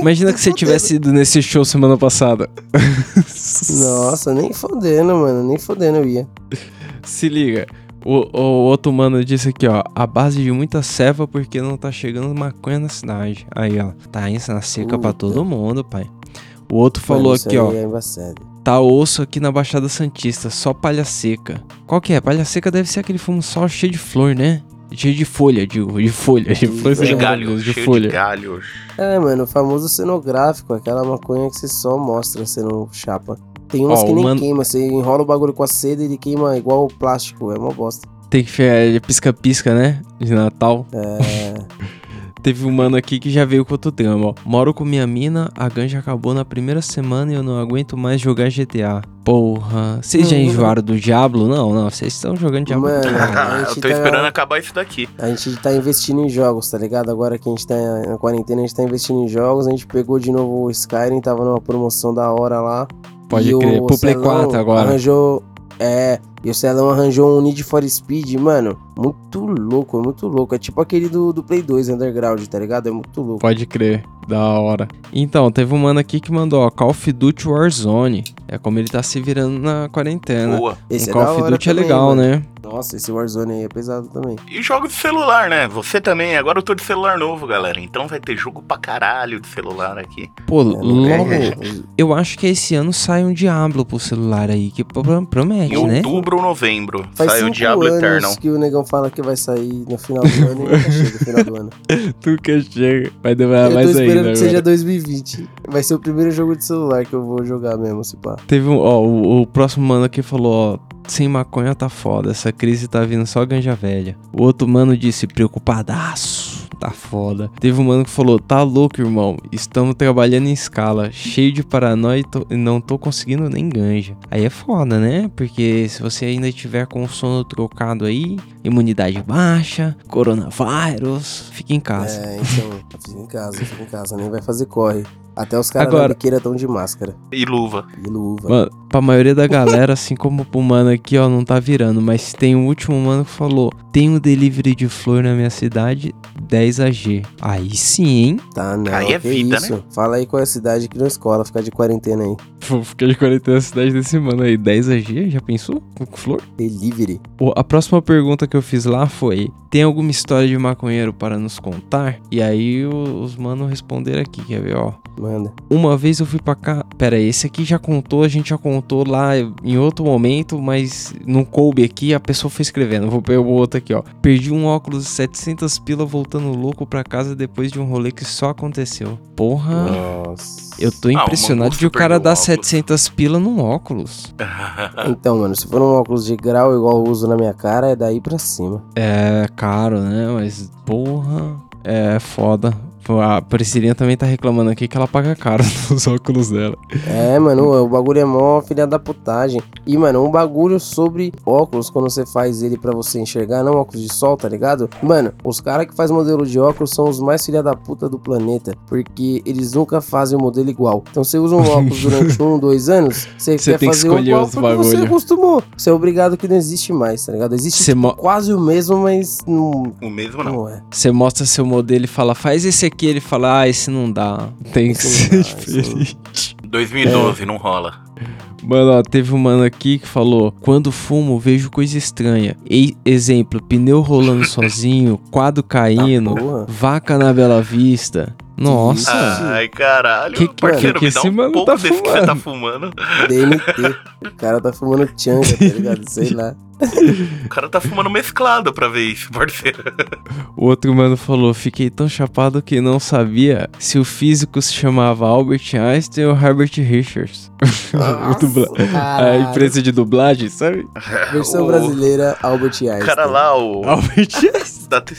Imagina que você tivesse ido nesse show semana passada. Nossa, nem fodendo, mano, nem fodendo eu ia. Se liga. O, o outro mano disse aqui, ó. A base de muita ceva porque não tá chegando maconha na cidade. Aí, ó. Tá isso na seca pra Puta. todo mundo, pai. O outro falou Mano, isso aqui, ó. É embaçado. Tá osso aqui na Baixada Santista, só palha seca. Qual que é? Palha seca deve ser aquele fumo só cheio de flor, né? Cheio de folha, digo, de folha, de flor De galho, de cheio folha. de galho. É, mano, o famoso cenográfico, aquela maconha que você só mostra sendo chapa. Tem umas Ó, que nem mano- queima, você enrola o bagulho com a seda e ele queima igual o plástico, é uma bosta. Tem que ficar pisca-pisca, né? De Natal. É. Teve um mano aqui que já veio com outro drama, ó. Moro com minha mina, a ganja acabou na primeira semana e eu não aguento mais jogar GTA. Porra, vocês já enjoaram do Diablo? Não, não, vocês estão jogando Diablo. Mano, a eu gente tô tá- esperando acabar isso daqui. A gente tá investindo em jogos, tá ligado? Agora que a gente tá na quarentena, a gente tá investindo em jogos. A gente pegou de novo o Skyrim, tava numa promoção da hora lá. Pode E crer, o pro Play Celão 4 agora. Arranjou. É, e o Celão arranjou um Need for Speed, mano. Muito louco, é muito louco. É tipo aquele do, do Play 2 Underground, tá ligado? É muito louco. Pode crer, da hora. Então, teve um mano aqui que mandou, ó, Call of Duty Warzone. É como ele tá se virando na quarentena. Boa. Esse um é Call of Duty é legal, mano. né? Nossa, esse Warzone aí é pesado também. E jogos de celular, né? Você também. Agora eu tô de celular novo, galera. Então vai ter jogo pra caralho de celular aqui. Pô, É, logo, é, eu acho que esse ano sai um Diablo pro celular aí, que pro- promete, Em né? outubro ou novembro. Faz sai o Diablo anos Eternal. que o negão fala que vai sair no final do ano e nunca chega no final do ano. Tu que chega, vai demorar eu tô mais esperando ainda que seja agora. 2020. Vai ser o primeiro jogo de celular que eu vou jogar mesmo, se pá. Teve um, ó, o, o próximo mano aqui falou, ó, sem maconha tá foda, essa crise tá vindo só ganja velha. O outro mano disse, preocupadaço, tá foda. Teve um mano que falou, tá louco, irmão, estamos trabalhando em escala, cheio de paranoia e não tô conseguindo nem ganja. Aí é foda, né? Porque se você ainda tiver com o sono trocado aí, imunidade baixa, coronavírus, fique em casa. É, então, fica em casa, fica em casa, nem vai fazer corre. Até os caras da biqueira estão de máscara. E luva. E luva. Mano, pra maioria da galera, assim como pro mano aqui, ó, não tá virando. Mas tem um último mano que falou: tem um delivery de flor na minha cidade, 10 AG. Aí sim, hein? Tá, não. Aí é que vida, isso? Fala aí qual é a cidade que não escola, ficar de quarentena aí. Ficar de quarentena na cidade desse mano aí. 10 AG, já pensou? Com flor? Delivery. Pô, A próxima pergunta que eu fiz lá foi: Tem alguma história de maconheiro para nos contar? E aí o- os manos responderam aqui, quer ver, ó. Manda. Uma vez eu fui pra cá. Pera aí, esse aqui já contou, a gente já contou lá em outro momento, mas não coube aqui, a pessoa foi escrevendo. Vou pegar o outro aqui, ó. Perdi um óculos de 700 pila voltando louco pra casa depois de um rolê que só aconteceu. Porra. Nossa. Eu tô Ah, impressionado Mangusto de o cara dar óculos. 700 pila num óculos. Então, mano, se for um óculos de grau igual eu uso na minha cara, é daí pra cima. É caro, né? Mas, porra, é foda. A Priscilinha também tá reclamando aqui que ela paga caro nos óculos dela. É, mano, o bagulho é mó filha da putagem. E, mano, um bagulho sobre óculos, quando você faz ele pra você enxergar, não óculos de sol, tá ligado? Mano, os caras que faz modelo de óculos são os mais filha da puta do planeta. Porque eles nunca fazem o modelo igual. Então você usa um óculos durante um, dois anos, você, Você quer tem que fazer escolher igual outro porque você bagulho. acostumou. Você é obrigado que não existe mais, tá ligado? Existe tipo, mo- quase o mesmo, mas não, O mesmo não. não é. Você mostra seu modelo e fala, faz esse aqui. Ele fala, ah, esse não dá. Tem que ser diferente. 2012, não rola. Mano, ó, teve um mano aqui que falou: Quando fumo, vejo coisa estranha. E, exemplo, pneu rolando sozinho, quadro caindo, porra. vaca na Bela Vista. Nossa. Ai, caralho. Que- que- Parceiro, que me dá esse um mano pouco tá desse que você tá fumando. DNT. O cara tá fumando changa, tá ligado? Sei lá. O cara tá fumando mesclado pra ver isso, parceiro. O outro mano falou: Fiquei tão chapado que não sabia se o físico se chamava Albert Einstein ou Herbert Richards. O dubla- A empresa de dublagem, sabe? Versão O brasileira, Albert Einstein. cara lá, o. Albert Einstein.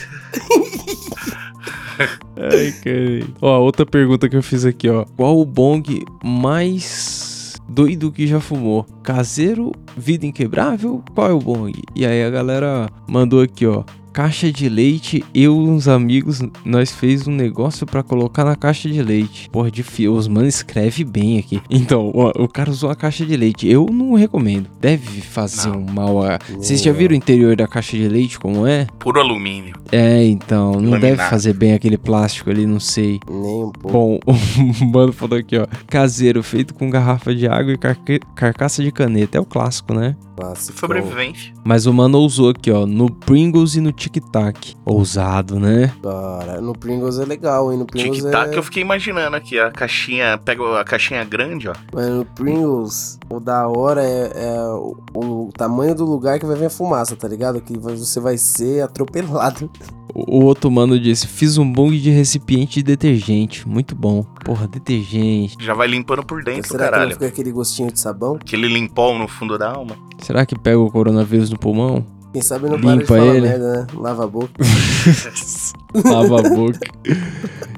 Ai, cara. Ó, outra pergunta que eu fiz aqui, ó. Qual o bong mais doido que já fumou? Caseiro, vida inquebrável? Qual é o? E aí a galera mandou aqui, ó. Caixa de leite, eu e uns amigos, nós fez um negócio pra colocar na caixa de leite. Porra, de fio, os mano escreve bem aqui. Então, ó, o cara usou a caixa de leite. Eu não recomendo. Deve fazer Não. um mal a. Vocês já viram o interior da caixa de leite como é? Puro alumínio. É, então, não deve Laminado. fazer bem aquele plástico ali, não sei. Nem um pouco. Bom, o mano falou aqui, ó. Caseiro, feito com garrafa de água e carque- carcaça de caneta. É o clássico, né? Clássico. Sobrevivência. Mas o mano usou aqui, ó. No Pringles e no Tic Tac. Ousado, né? Cara, no Pringles é legal, hein? No Pringles Tic-tac, é... eu fiquei imaginando aqui, a caixinha, pega a caixinha grande, ó. Mano, no Pringles, o da hora é, é o, o tamanho do lugar que vai vir a fumaça, tá ligado? Que você vai ser atropelado. O, o outro mano disse: Fiz um bong de recipiente de detergente. Muito bom. Porra, detergente. Já vai limpando por dentro, Será que não caralho. fica aquele gostinho de sabão? Aquele limpol no fundo da alma. Será que pega o coronavírus no pulmão? Quem sabe não para de Limpa falar ele. merda, né? Lava a boca. Lava a boca.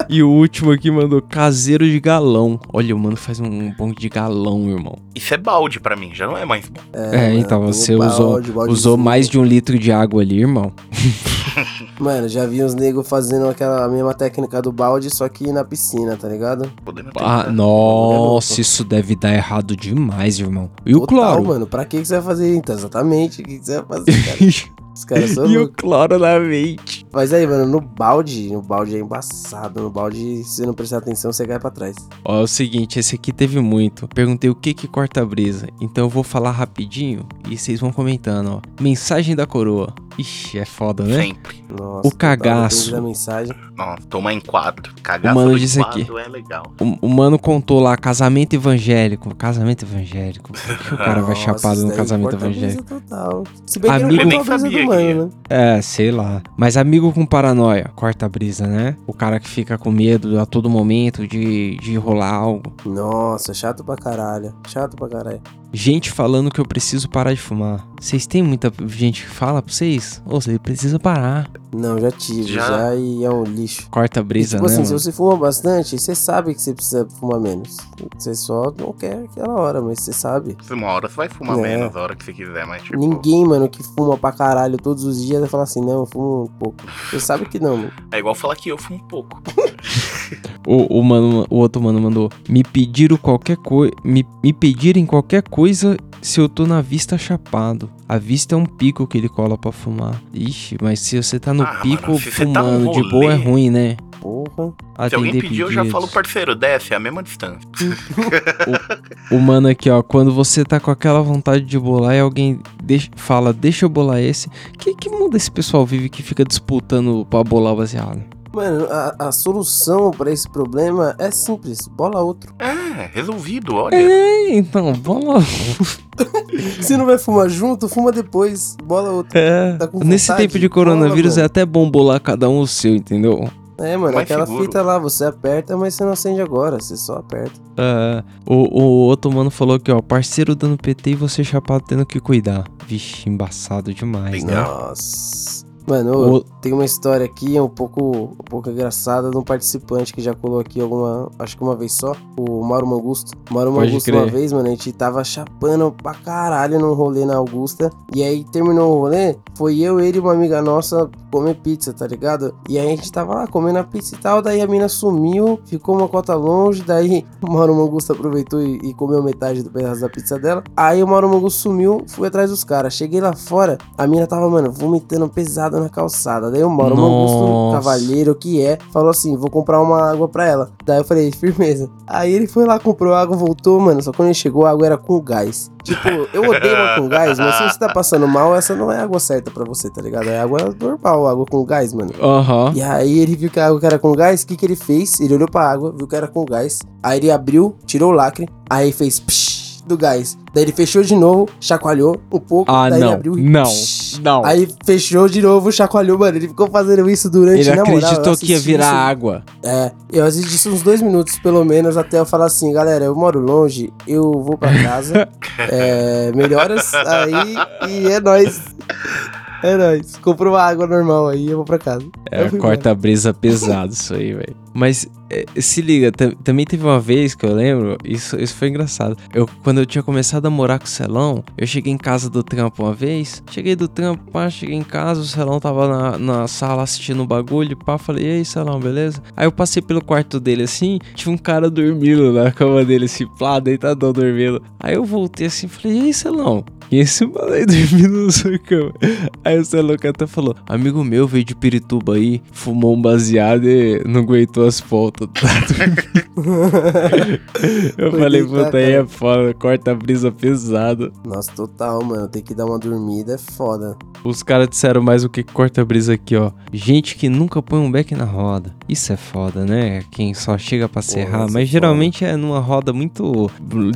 E o último aqui mandou caseiro de galão. Olha, o mano faz um bong de galão, irmão. Isso é balde pra mim, já não é mais bom. É, mano, então você o usou, balde, balde usou de mais de um litro de água ali, irmão. Mano, já vi uns negros fazendo aquela mesma técnica do balde, só que na piscina, tá ligado? Podendo Ah, tentar. nossa, isso deve dar errado demais, irmão. E o Total, cloro? mano. Pra que, que você vai fazer? Então, exatamente. O que, que você vai fazer, cara? Os caras são e o cloro na mente. Mas aí, mano, no balde, no balde é embaçado. No balde, se você não prestar atenção, você cai pra trás. Ó, é o seguinte, esse aqui teve muito. Perguntei o que que corta a brisa. Então eu vou falar rapidinho e vocês vão comentando, ó. Mensagem da coroa. Ixi, é foda, né? Sempre. Nossa, O cagaço. da mensagem. Nossa, tomar em quadro. Cagar O mano disse quadro aqui. é legal. O, o mano contou lá, casamento evangélico. Casamento evangélico. Por que o cara vai chapado no casamento evangélico? Total. Se bem que Amigo- não Eu nem sabia do que mano, né? É, sei lá. Mas amigo com paranoia, corta a brisa, né? O cara que fica com medo a todo momento de, de rolar algo. Nossa, chato pra caralho. Chato pra caralho. Gente falando que eu preciso parar de fumar. Vocês têm muita gente que fala pra vocês? Ô, você precisa parar. Não, já tive, Já? já, e é um lixo. Corta a E, brisa, tipo né? assim, se você fuma bastante, você sabe que você precisa fumar menos. Você só não quer aquela hora, mas você sabe. Uma hora você vai fumar É. menos, a hora que você quiser, mas tipo. Ninguém, mano, que fuma pra caralho todos os dias vai falar assim, não, eu fumo um pouco. Você sabe que não, mano. É igual falar que eu fumo pouco. O, o, mano, o outro mano mandou: Me pediram qualquer coisa. Me, me pedirem qualquer coisa se eu tô na vista chapado. A vista é um pico que ele cola pra fumar. Ixi, mas se você tá no Ah, pico mano, tá fumando de rolê- boa é ruim, né? Porra. Se alguém pedir, eu já pedidos. falo, parceiro, desce, é a mesma distância. O mano aqui, ó, quando você tá com aquela vontade de bolar e alguém deixa- fala, deixa eu bolar esse. Que, que mundo esse pessoal vive que fica disputando pra bolar o baseado? Mano, a, a solução pra esse problema é simples. Bola outro. É, resolvido, olha. É, então, bola. Se não vai fumar junto, fuma depois. Bola outro. É. Tá com Nesse vontade? tempo de coronavírus Bola, é até bom bolar cada um o seu, entendeu? É, mano, Mais aquela seguro. fita lá, você aperta, mas você não acende agora, você só aperta. É, o, o outro mano falou aqui, ó, parceiro dando PT e você chapado tendo que cuidar. Vixe, embaçado demais, né? Legal. Nossa. Mano, O- tem uma história aqui, é um pouco, um pouco engraçada, de um participante que já colou aqui alguma, acho que uma vez só, o Mauro Mangusto. O Mauro Pode Mangusto, crer. uma vez, mano, a gente tava chapando pra caralho num rolê na Augusta. E aí terminou o rolê, foi eu, ele e uma amiga nossa comer pizza, tá ligado? E aí a gente tava lá comendo a pizza e tal, daí a mina sumiu, ficou uma cota longe, daí o Mauro Mangusto aproveitou e, e comeu metade do pedaço da pizza dela. Aí o Mauro Mangusto sumiu, fui atrás dos caras. Cheguei lá fora, a mina tava, mano, vomitando pesado na calçada. Daí o Mauro Mangusto, Nossa. cavalheiro que é, falou assim: vou comprar uma água pra ela. Daí eu falei, firmeza. Aí ele foi lá, comprou água, voltou, mano. Só quando ele chegou, a água era com gás. Tipo, eu odeio água com gás, mas se você tá passando mal, essa não é água certa pra você, tá ligado? É água normal, água com gás, mano. Aham. E aí ele viu que a água era com gás, o que, que ele fez? Ele olhou pra água, viu que era com gás. Aí ele abriu, tirou o lacre, aí fez psh do gás. Daí ele fechou de novo, chacoalhou um pouco, Ah, daí ele não. abriu e Não. Não. Aí fechou de novo, chacoalhou, mano. Ele ficou fazendo isso durante Ele na moral, acreditou que ia virar isso- água. É, eu assisti isso uns dois minutos, pelo menos, até eu falar assim, galera, eu moro longe, eu vou pra casa. é, melhoras aí e é nóis. É nóis. Comprou uma água normal aí, eu vou pra casa. É, Eu fui corta a brisa pesado isso aí, velho. Mas é, se liga, tam- também teve uma vez que eu lembro, isso, isso foi engraçado. Eu, quando eu tinha começado a morar com o Celão, eu cheguei em casa do trampo uma vez. Cheguei do trampo, pá, cheguei em casa, o Celão tava na, na sala assistindo o bagulho, pá, falei, e aí, Celão, beleza? Aí eu passei pelo quarto dele assim, tinha um cara dormindo na cama dele, assim, plá, deitadão dormindo. Aí eu voltei assim, falei, e aí, Celão? E esse mano aí dormindo na sua cama? Aí o Celão até falou, amigo meu veio de Pirituba aí, fumou um baseado e não aguentou as pontas. Tá eu Foi falei, puta, aí é foda, corta a brisa pesado. Nossa, total, mano. Tem que dar uma dormida, é foda. Os caras disseram mais o que corta a brisa aqui, ó. Gente que nunca põe um beck na roda. Isso é foda, né? Quem só chega pra serrar, é mas geralmente é numa roda muito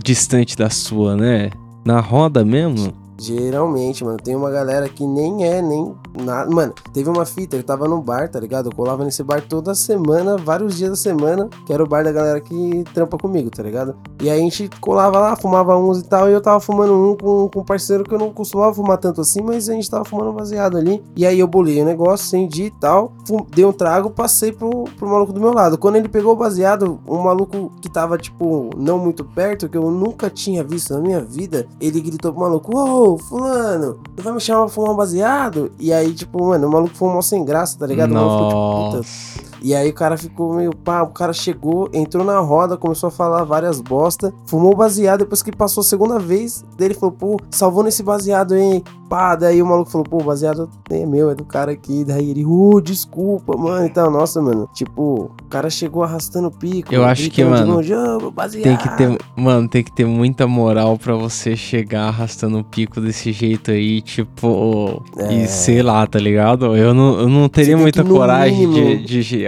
distante da sua, né? Na roda mesmo? Geralmente, mano, tem uma galera que nem é, nem nada. Mano, teve uma fita, eu tava no bar, tá ligado? Eu colava nesse bar toda semana, vários dias da semana, que era o bar da galera que trampa comigo, tá ligado? E aí a gente colava lá, fumava uns e tal, e eu tava fumando um com, com um parceiro que eu não costumava fumar tanto assim, mas a gente tava fumando um baseado ali. E aí eu bolei o negócio, acendi e tal, fum- dei um trago, passei pro, pro maluco do meu lado. Quando ele pegou o baseado, um maluco que tava, tipo, não muito perto, que eu nunca tinha visto na minha vida, ele gritou pro maluco, ô, fulano, tu vai me chamar pra fumar um baseado? E aí, tipo, mano, o maluco foi mal sem graça, tá ligado? O maluco ficou, tipo, puta. E aí o cara ficou meio pá, o cara chegou, entrou na roda, começou a falar várias bosta, fumou baseado, depois que passou a segunda vez, daí ele falou, pô, salvou nesse baseado, hein? Pá, daí o maluco falou, pô, baseado é meu, é do cara aqui. Daí ele, uh, desculpa, mano, e tal. Nossa, mano, tipo, o cara chegou arrastando o pico. Eu acho que, de mano, longe, "Ô, meu baseado. Tem que ter, mano, tem que ter muita moral pra você chegar arrastando o pico desse jeito aí, tipo, e É. sei lá, tá ligado? Eu não, eu não teria muita coragem de,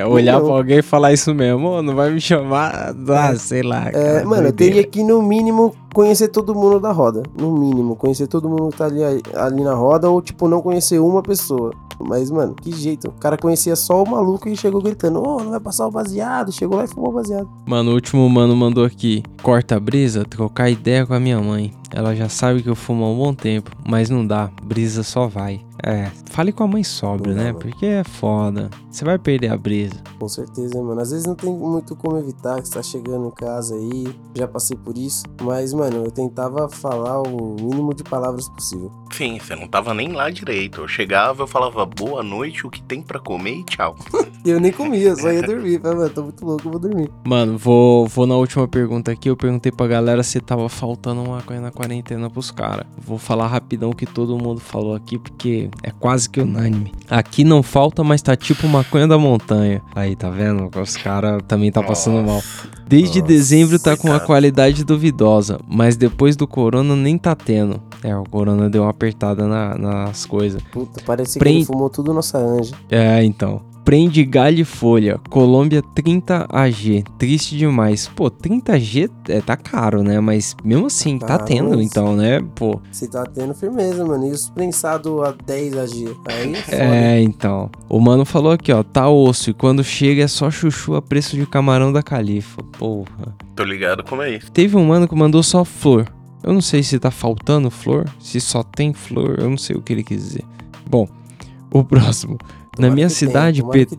olhar Não. pra alguém e falar isso mesmo, não vai me chamar, ah, sei lá. É, cara, mano, eu teria que, no mínimo, conhecer todo mundo da roda. No mínimo, conhecer todo mundo que tá ali, ali na roda, ou, tipo, não conhecer uma pessoa. Mas, mano, que jeito. O cara conhecia só o maluco e chegou gritando: Ô, não vai passar o baseado. Chegou lá e fumou o baseado. Mano, o último mano mandou aqui, corta a brisa, trocar ideia com a minha mãe. Ela já sabe que eu fumo há um bom tempo, mas não dá, brisa só vai. É, fale com a mãe Não dá, né? mano. Porque é foda. Você vai perder a brisa. Com certeza, mano. Às vezes não tem muito como evitar que você tá chegando em casa aí. Já passei por isso. Mas, mano, eu tentava falar o mínimo de palavras possível. Sim, você não tava nem lá direito. Eu chegava, eu falava boa noite, o que tem pra comer e tchau. Eu nem comia, eu só ia dormir. Falei, mano, tô muito louco, eu vou dormir. Mano, vou, vou na última pergunta aqui. Eu perguntei pra galera se tava faltando uma coisa na quarentena pros caras. Vou falar rapidão o que todo mundo falou aqui, porque é quase que unânime. Aqui não falta, mas tá tipo maconha da montanha. Aí, tá vendo? Os caras também tá passando mal. Desde Nossa, dezembro tá com coitado. qualidade duvidosa, mas depois do corona nem tá tendo. É, o corona deu uma apertada na- nas coisas. Puta, parece que ele fumou tudo nossa anja. É, então. Prende galho e folha. Colômbia 30 AG. Triste demais. Pô, 30 G é, tá caro, né? Mas mesmo assim, tá Tá, tendo, mas- então, né? Pô. Você tá tendo firmeza, mano. E os prensados a 10 AG. Aí é foda. É, então. O mano falou aqui, ó. Tá osso. E quando chega é só chuchu a preço de camarão da califa. Porra. Tô ligado como é isso. Teve um mano que mandou só flor. Eu não sei se tá faltando flor, se só tem flor, eu não sei o que ele quis dizer. Bom, o próximo. Na minha cidade, Petro...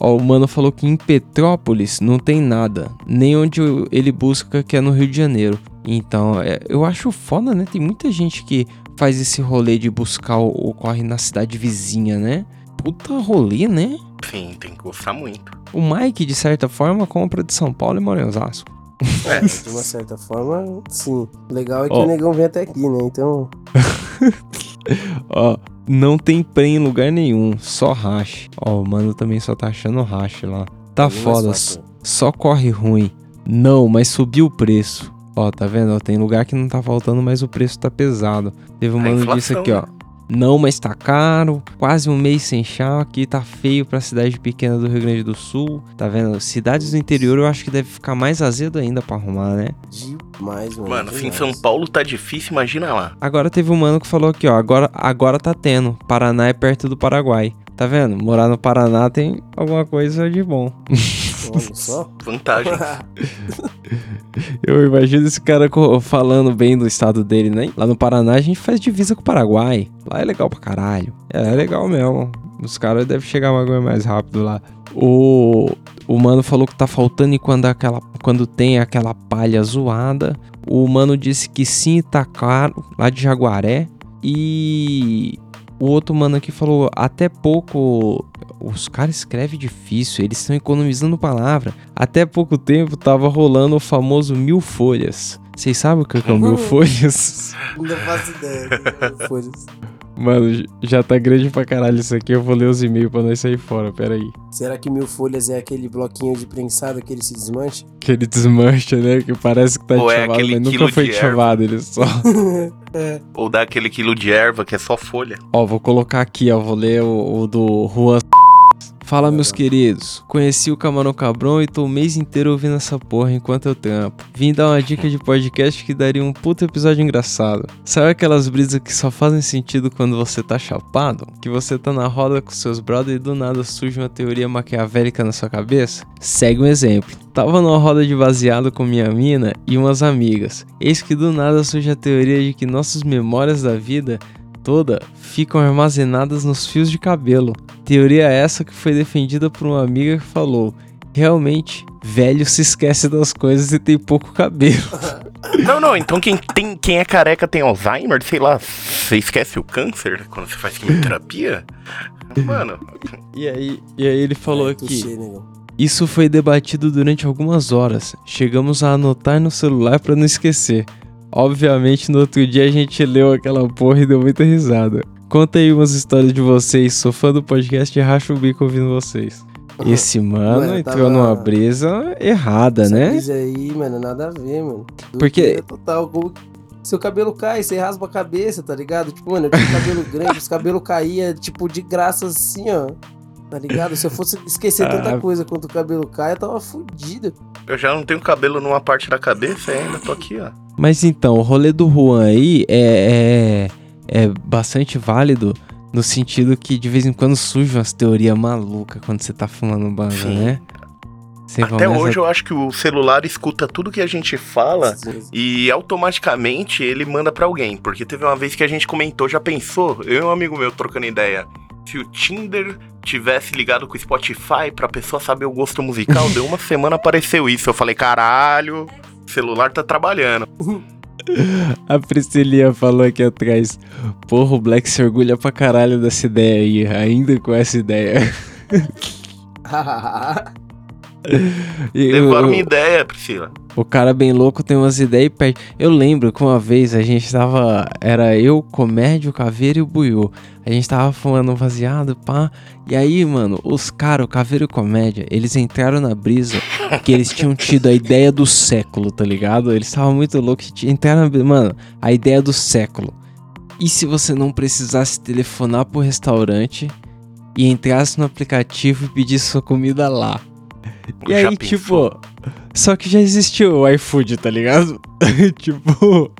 Ó, o mano falou que em Petrópolis não tem nada, nem onde o- ele busca, que é no Rio de Janeiro. Então, é, eu acho foda, né? Tem muita gente que faz esse rolê de buscar o, o corre na cidade vizinha, né? Puta rolê, né? Sim, tem que gostar muito. O Mike, de certa forma, compra de São Paulo e mora em Osasco. É, De uma certa forma, sim. Legal é que Ó. o negão vem até aqui, né? Então, Ó, não tem prem em lugar nenhum, só hash. Ó, o mano também só tá achando hash lá. Tá é foda, fácil. só corre ruim. Não, mas subiu o preço. Ó, tá vendo? Ó, tem lugar que não tá faltando, mas o preço tá pesado. Teve um A mano disse aqui, ó. né? Não, mas tá caro. Quase um mês sem chá. Aqui tá feio pra cidade pequena do Rio Grande do Sul. Tá vendo? Cidades do interior eu acho que deve ficar mais azedo ainda pra arrumar, né? Demais, mano. Mano, se em demais. São Paulo tá difícil, imagina lá. Agora teve um mano que falou aqui, ó. Agora, agora tá tendo. Paraná é perto do Paraguai. Tá vendo? Morar no Paraná tem alguma coisa de bom. Olha só. Vantagem. Eu imagino esse cara falando bem do estado dele, né? Lá no Paraná a gente faz divisa com o Paraguai. Lá é legal pra caralho. É, é legal mesmo. Os caras devem chegar mais rápido lá. O, o mano falou que tá faltando e quando, aquela, quando tem aquela palha zoada. O mano disse que sim, tá caro, lá de Jaguaré. E o outro mano aqui falou, até pouco. Os caras escrevem difícil, eles estão economizando palavra. Até pouco tempo tava rolando o famoso mil folhas. Vocês sabem o que é o mil folhas? Não faço ideia. que Folhas. Mano, já tá grande pra caralho isso aqui. Eu vou ler os e-mails pra nós sair fora, pera aí. Será que mil folhas é aquele bloquinho de prensado que ele se desmancha? Que ele desmancha, né? Que parece que tá Ou é chamado, aquele mas nunca foi chamado, ele só. Ou dá aquele quilo de erva que é só folha. Ó, vou colocar aqui, ó. Vou ler o, o do Juan. Fala, meus queridos. Conheci o Camarão Cabrão e tô o mês inteiro ouvindo essa porra enquanto eu trampo. Vim dar uma dica de podcast que daria um puto episódio engraçado. Sabe aquelas brisas que só fazem sentido quando você tá chapado? Que você tá na roda com seus brothers e do nada surge uma teoria maquiavélica na sua cabeça? Segue um exemplo. Tava numa roda de baseado com minha mina e umas amigas. Eis que do nada surge a teoria de que nossas memórias da vida toda ficam armazenadas nos fios de cabelo. Teoria essa que foi defendida por uma amiga que falou: realmente, velho se esquece das coisas e tem pouco cabelo. Não, não, então quem, tem, quem é careca tem Alzheimer, sei lá, você esquece o câncer quando você faz quimioterapia? Mano, E aí, e aí ele falou É, aqui. Isso foi debatido durante algumas horas. Chegamos a anotar no celular pra não esquecer. Obviamente, no outro dia a gente leu aquela porra e deu muita risada. Conta aí umas histórias de vocês. Sou fã do podcast e racho o bico ouvindo vocês. Esse mano Mano, entrou tava- numa brisa errada, Essa né? brisa aí, mano, nada a ver, mano. Porque- Doideira Total, como seu cabelo cai, você raspa a cabeça, tá ligado? Tipo, mano, eu tinha cabelo grande, os cabelos caía, tipo, de graça assim, ó. Tá ligado? Se eu fosse esquecer Ah. tanta coisa quanto o cabelo cai, eu tava fudido. eu já não tenho cabelo numa parte da cabeça e ainda tô aqui, ó. Mas então, o rolê do Juan aí é, é, é bastante válido no sentido que de vez em quando surge umas teorias malucas quando você tá fumando banda, Sim. né? Você Até começa- hoje eu acho que o celular escuta tudo que a gente fala e automaticamente ele manda pra alguém. Porque teve uma vez que a gente comentou, já pensou? Eu e um amigo meu trocando ideia. Se o Tinder tivesse ligado com o Spotify pra pessoa saber o gosto musical, deu uma semana apareceu isso. Eu falei, caralho, o celular tá trabalhando. A Priscilia falou aqui atrás. Porra, o Black se orgulha pra caralho dessa ideia aí, ainda com essa ideia. E Levaram o- uma ideia, Priscila. O cara bem louco tem umas ideias e perde. Eu lembro que uma vez a gente tava. Era eu, Comédio, Caveiro e o Buiú. A gente tava fumando um vaziado, pá. E aí, mano, os caras, o Caveiro e o Comédia, eles entraram na brisa que eles tinham tido a ideia do século, tá ligado? Eles estavam muito loucos. Entraram na brisa. Mano, a ideia do século. E se você não precisasse telefonar pro restaurante e entrasse no aplicativo e pedisse sua comida lá? E aí, pensou? tipo. Só que já existiu o iFood, tá ligado? tipo.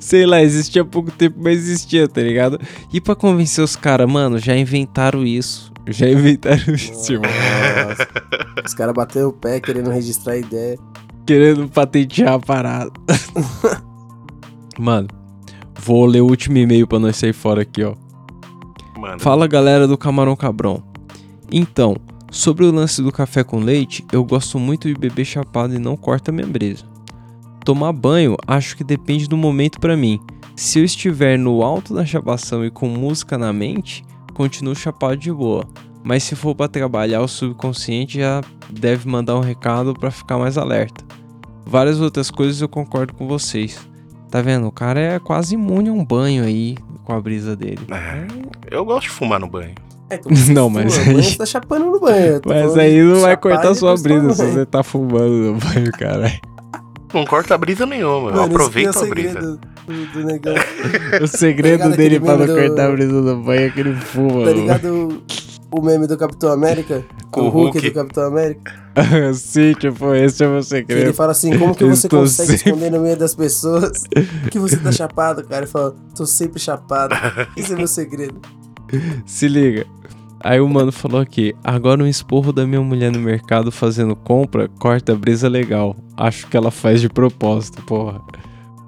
Sei lá, existia há pouco tempo, mas existia, tá ligado? E pra convencer os caras, mano, já inventaram isso. Já inventaram isso, irmão. Os caras bateram o pé querendo registrar a ideia. Querendo patentear a parada. mano, vou ler o último e-mail pra nós sair fora aqui, ó. Mano, Fala galera do Camarão Cabrão. Então, sobre o lance do café com leite, eu gosto muito de beber chapado e não corta minha brisa. Tomar banho, acho que depende do momento pra mim. Se eu estiver no alto da chapação e com música na mente, continuo chapado de boa. Mas se for pra trabalhar o subconsciente, já deve mandar um recado pra ficar mais alerta. Várias outras coisas eu concordo com vocês. Tá vendo? O cara é quase imune a um banho aí com a brisa dele. é, eu gosto de fumar no banho. É, Não, fuma, mas o banho aí- Você tá chapando no banho. Mas aí não vai cortar sua brisa se você tá fumando no banho, caralho. Não corta brisa nenhuma, Mano, aproveito esse a aqui é o brisa. segredo do, do negão. O segredo ligado dele pra não do- cortar a brisa no banho é que ele fuma. Tá ligado o, o meme do Capitão América? Com o Hulk, Hulk. do Capitão América. Sim, tipo, esse é o meu Que ele segredo. fala assim, como que você estou consegue sempre- esconder no meio das pessoas que você tá chapado, cara? Ele fala, tô sempre chapado. Esse é meu segredo. Se liga. Aí o mano falou aqui, agora um esporro da minha mulher no mercado fazendo compra, corta a brisa legal. Acho que ela faz de propósito, porra.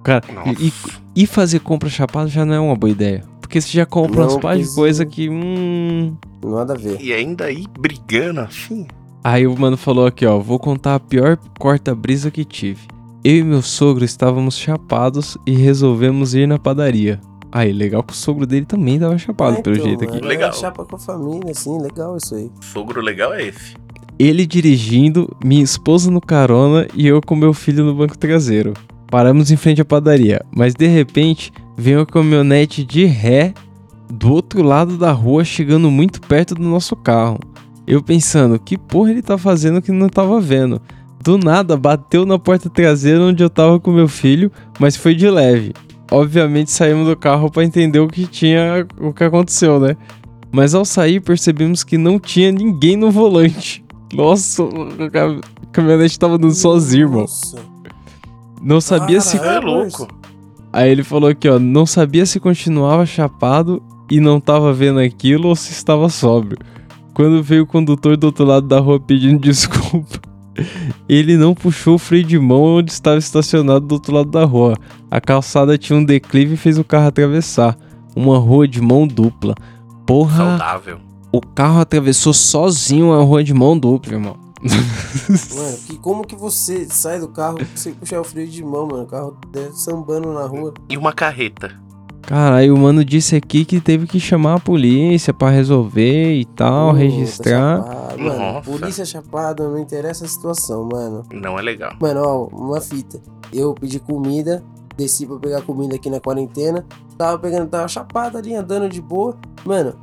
Cara, e, e- fazer compra chapado já não é uma boa ideia. Porque você já compra Não, umas par de coisa que, hum... Nada a ver. E ainda aí brigando assim. Aí o mano falou aqui, ó, vou contar a pior corta-brisa que tive. Eu e meu sogro estávamos chapados e resolvemos ir na padaria. Aí, legal que o sogro dele também tava chapado, É, pelo então, jeito mano, aqui. é Legal. Chapa com a família, assim, legal isso aí. Sogro legal é esse. Ele dirigindo, minha esposa no carona e eu com meu filho no banco traseiro. Paramos em frente à padaria, mas de repente veio uma caminhonete de ré do outro lado da rua chegando muito perto do nosso carro. Eu pensando, que porra ele tá fazendo que não tava vendo? Do nada bateu na porta traseira onde eu tava com meu filho, mas foi de leve. Obviamente saímos do carro pra entender o que tinha, o que aconteceu, né? Mas ao sair percebemos que não tinha ninguém no volante. Nossa, a cam- caminhonete tava andando sozinho, irmão. Nossa. Não sabia se. Você é louco. Aí ele falou aqui, ó, não sabia se continuava chapado e não tava vendo aquilo ou se estava sóbrio. Quando veio o condutor do outro lado da rua pedindo desculpa, ele não puxou o freio de mão onde estava estacionado do outro lado da rua. A calçada tinha um declive e fez o carro atravessar. Uma rua de mão dupla. Porra, Saudável. o carro atravessou sozinho a rua de mão dupla, irmão. Mano, que, como que você sai do carro sem puxar o freio de mão, mano? O carro deve sambando na rua. E uma carreta. Caralho, o mano disse aqui que teve que chamar a polícia pra resolver e tal, tá registrar. chapado. Mano, Nossa. polícia chapada, não interessa a situação, mano. Não é legal. Mano, ó, uma fita. Eu pedi comida, desci pra pegar comida aqui na quarentena. Tava pegando, tava chapado ali, andando de boa. Mano,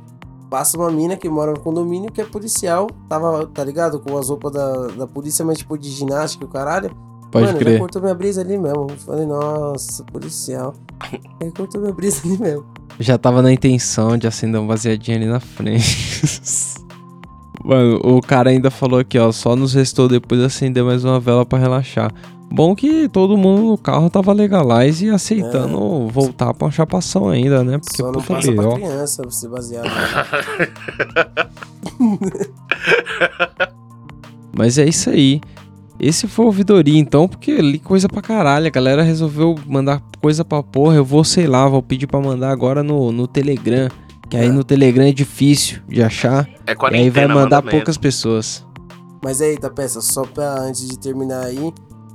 passa uma mina que mora no condomínio que é policial. Tava, tá ligado? Com as roupas da, da polícia, mas tipo de ginástica e o caralho. Pode Mano, crer. já cortou minha brisa ali mesmo. Falei, nossa, policial. Ele cortou minha brisa ali mesmo. Já tava na intenção de acender um baseadinho ali na frente. Mano, o cara ainda falou aqui, ó, só nos restou depois acender mais uma vela pra relaxar. Bom que todo mundo no carro tava legalize e aceitando voltar pra uma chapação ainda, né? Porque É. Só não puta passa pra criança você baseado. Mas é isso aí. Esse foi o ouvidoria, então, porque li coisa pra caralho. A galera resolveu mandar coisa pra porra. Eu vou, sei lá, vou pedir pra mandar agora no, no Telegram. Que aí É. no Telegram é difícil de achar. É E quarentena, aí vai manda mandar poucas pessoas. Mas aí, Tapeça, só pra antes de terminar aí,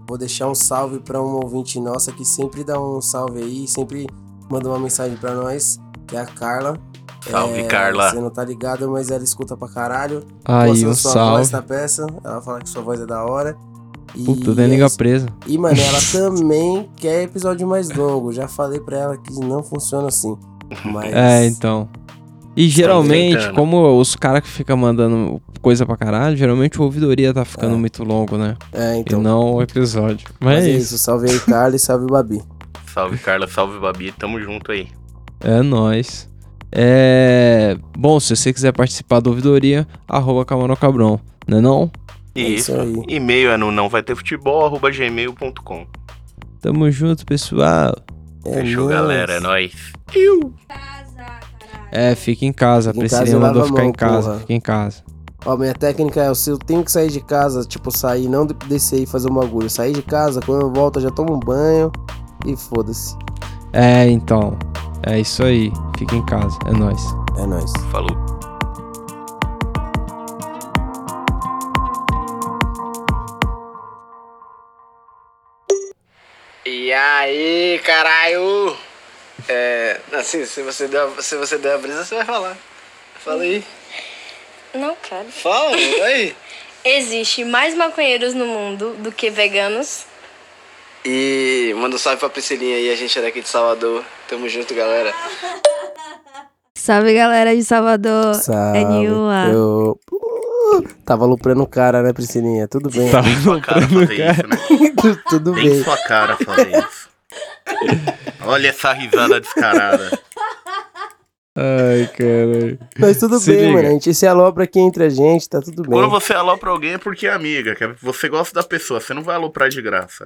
vou deixar um salve pra um ouvinte nossa que sempre dá um salve aí, sempre manda uma mensagem pra nós, que é a Carla. Salve, É, Carla. Você não tá ligado, mas ela escuta pra caralho. Aí, um sua salve. voz, Tapeça. Ela fala que sua voz é da hora. E Puta, tem é liga isso. presa. E, mano, ela também quer episódio mais longo. Já falei pra ela que não funciona assim. Mas. É, então. E geralmente, como os caras que ficam mandando coisa pra caralho, geralmente o ouvidoria tá ficando muito longo, né? É, então. E não o episódio. Mas Mas é é isso. isso. Salve aí, Carla e salve, Babi. Salve, Carla. Salve, Babi. Tamo junto aí. É nóis. É. Bom, se você quiser participar da ouvidoria, arroba Camarão Cabrão, né não? É isso Isso. aí. E-mail é no não vai ter futebol, arroba gmail.com. Tamo junto, pessoal. É Fechou, nóis. galera. É nóis. É, fica em casa. Fica A e mandou ficar mão, em casa. porra. Fica em casa. Ó, minha técnica é, se eu tenho que sair de casa, tipo, sair, não de- descer e fazer um bagulho. Sair de casa, quando eu volto, eu já tomo um banho e foda-se. É, então. É isso aí. Fica em casa. É nóis. É nóis. Falou. E aí, caralho? É. Assim, se você der, se você der a brisa, você vai falar. Fala aí. Não quero. Fala, aí. Existe mais maconheiros no mundo do que veganos. E manda um salve pra Priscilinha aí, a gente é daqui de Salvador. Tamo junto, galera. Salve galera de Salvador. Salve. É Nilma. Eu... Uh, Tava luprando o cara, né, Priscilinha? Tudo bem. Tá. Bem sua cara fazer isso, né? Tudo Bem bem. sua cara fazer isso. Olha essa risada descarada. Ai, caralho. Mas tudo Se bem, liga. mano. A gente se alopra aqui entre a gente, tá tudo bem. Quando você alopra alguém é porque é amiga, que você gosta da pessoa, você não vai aloprar de graça.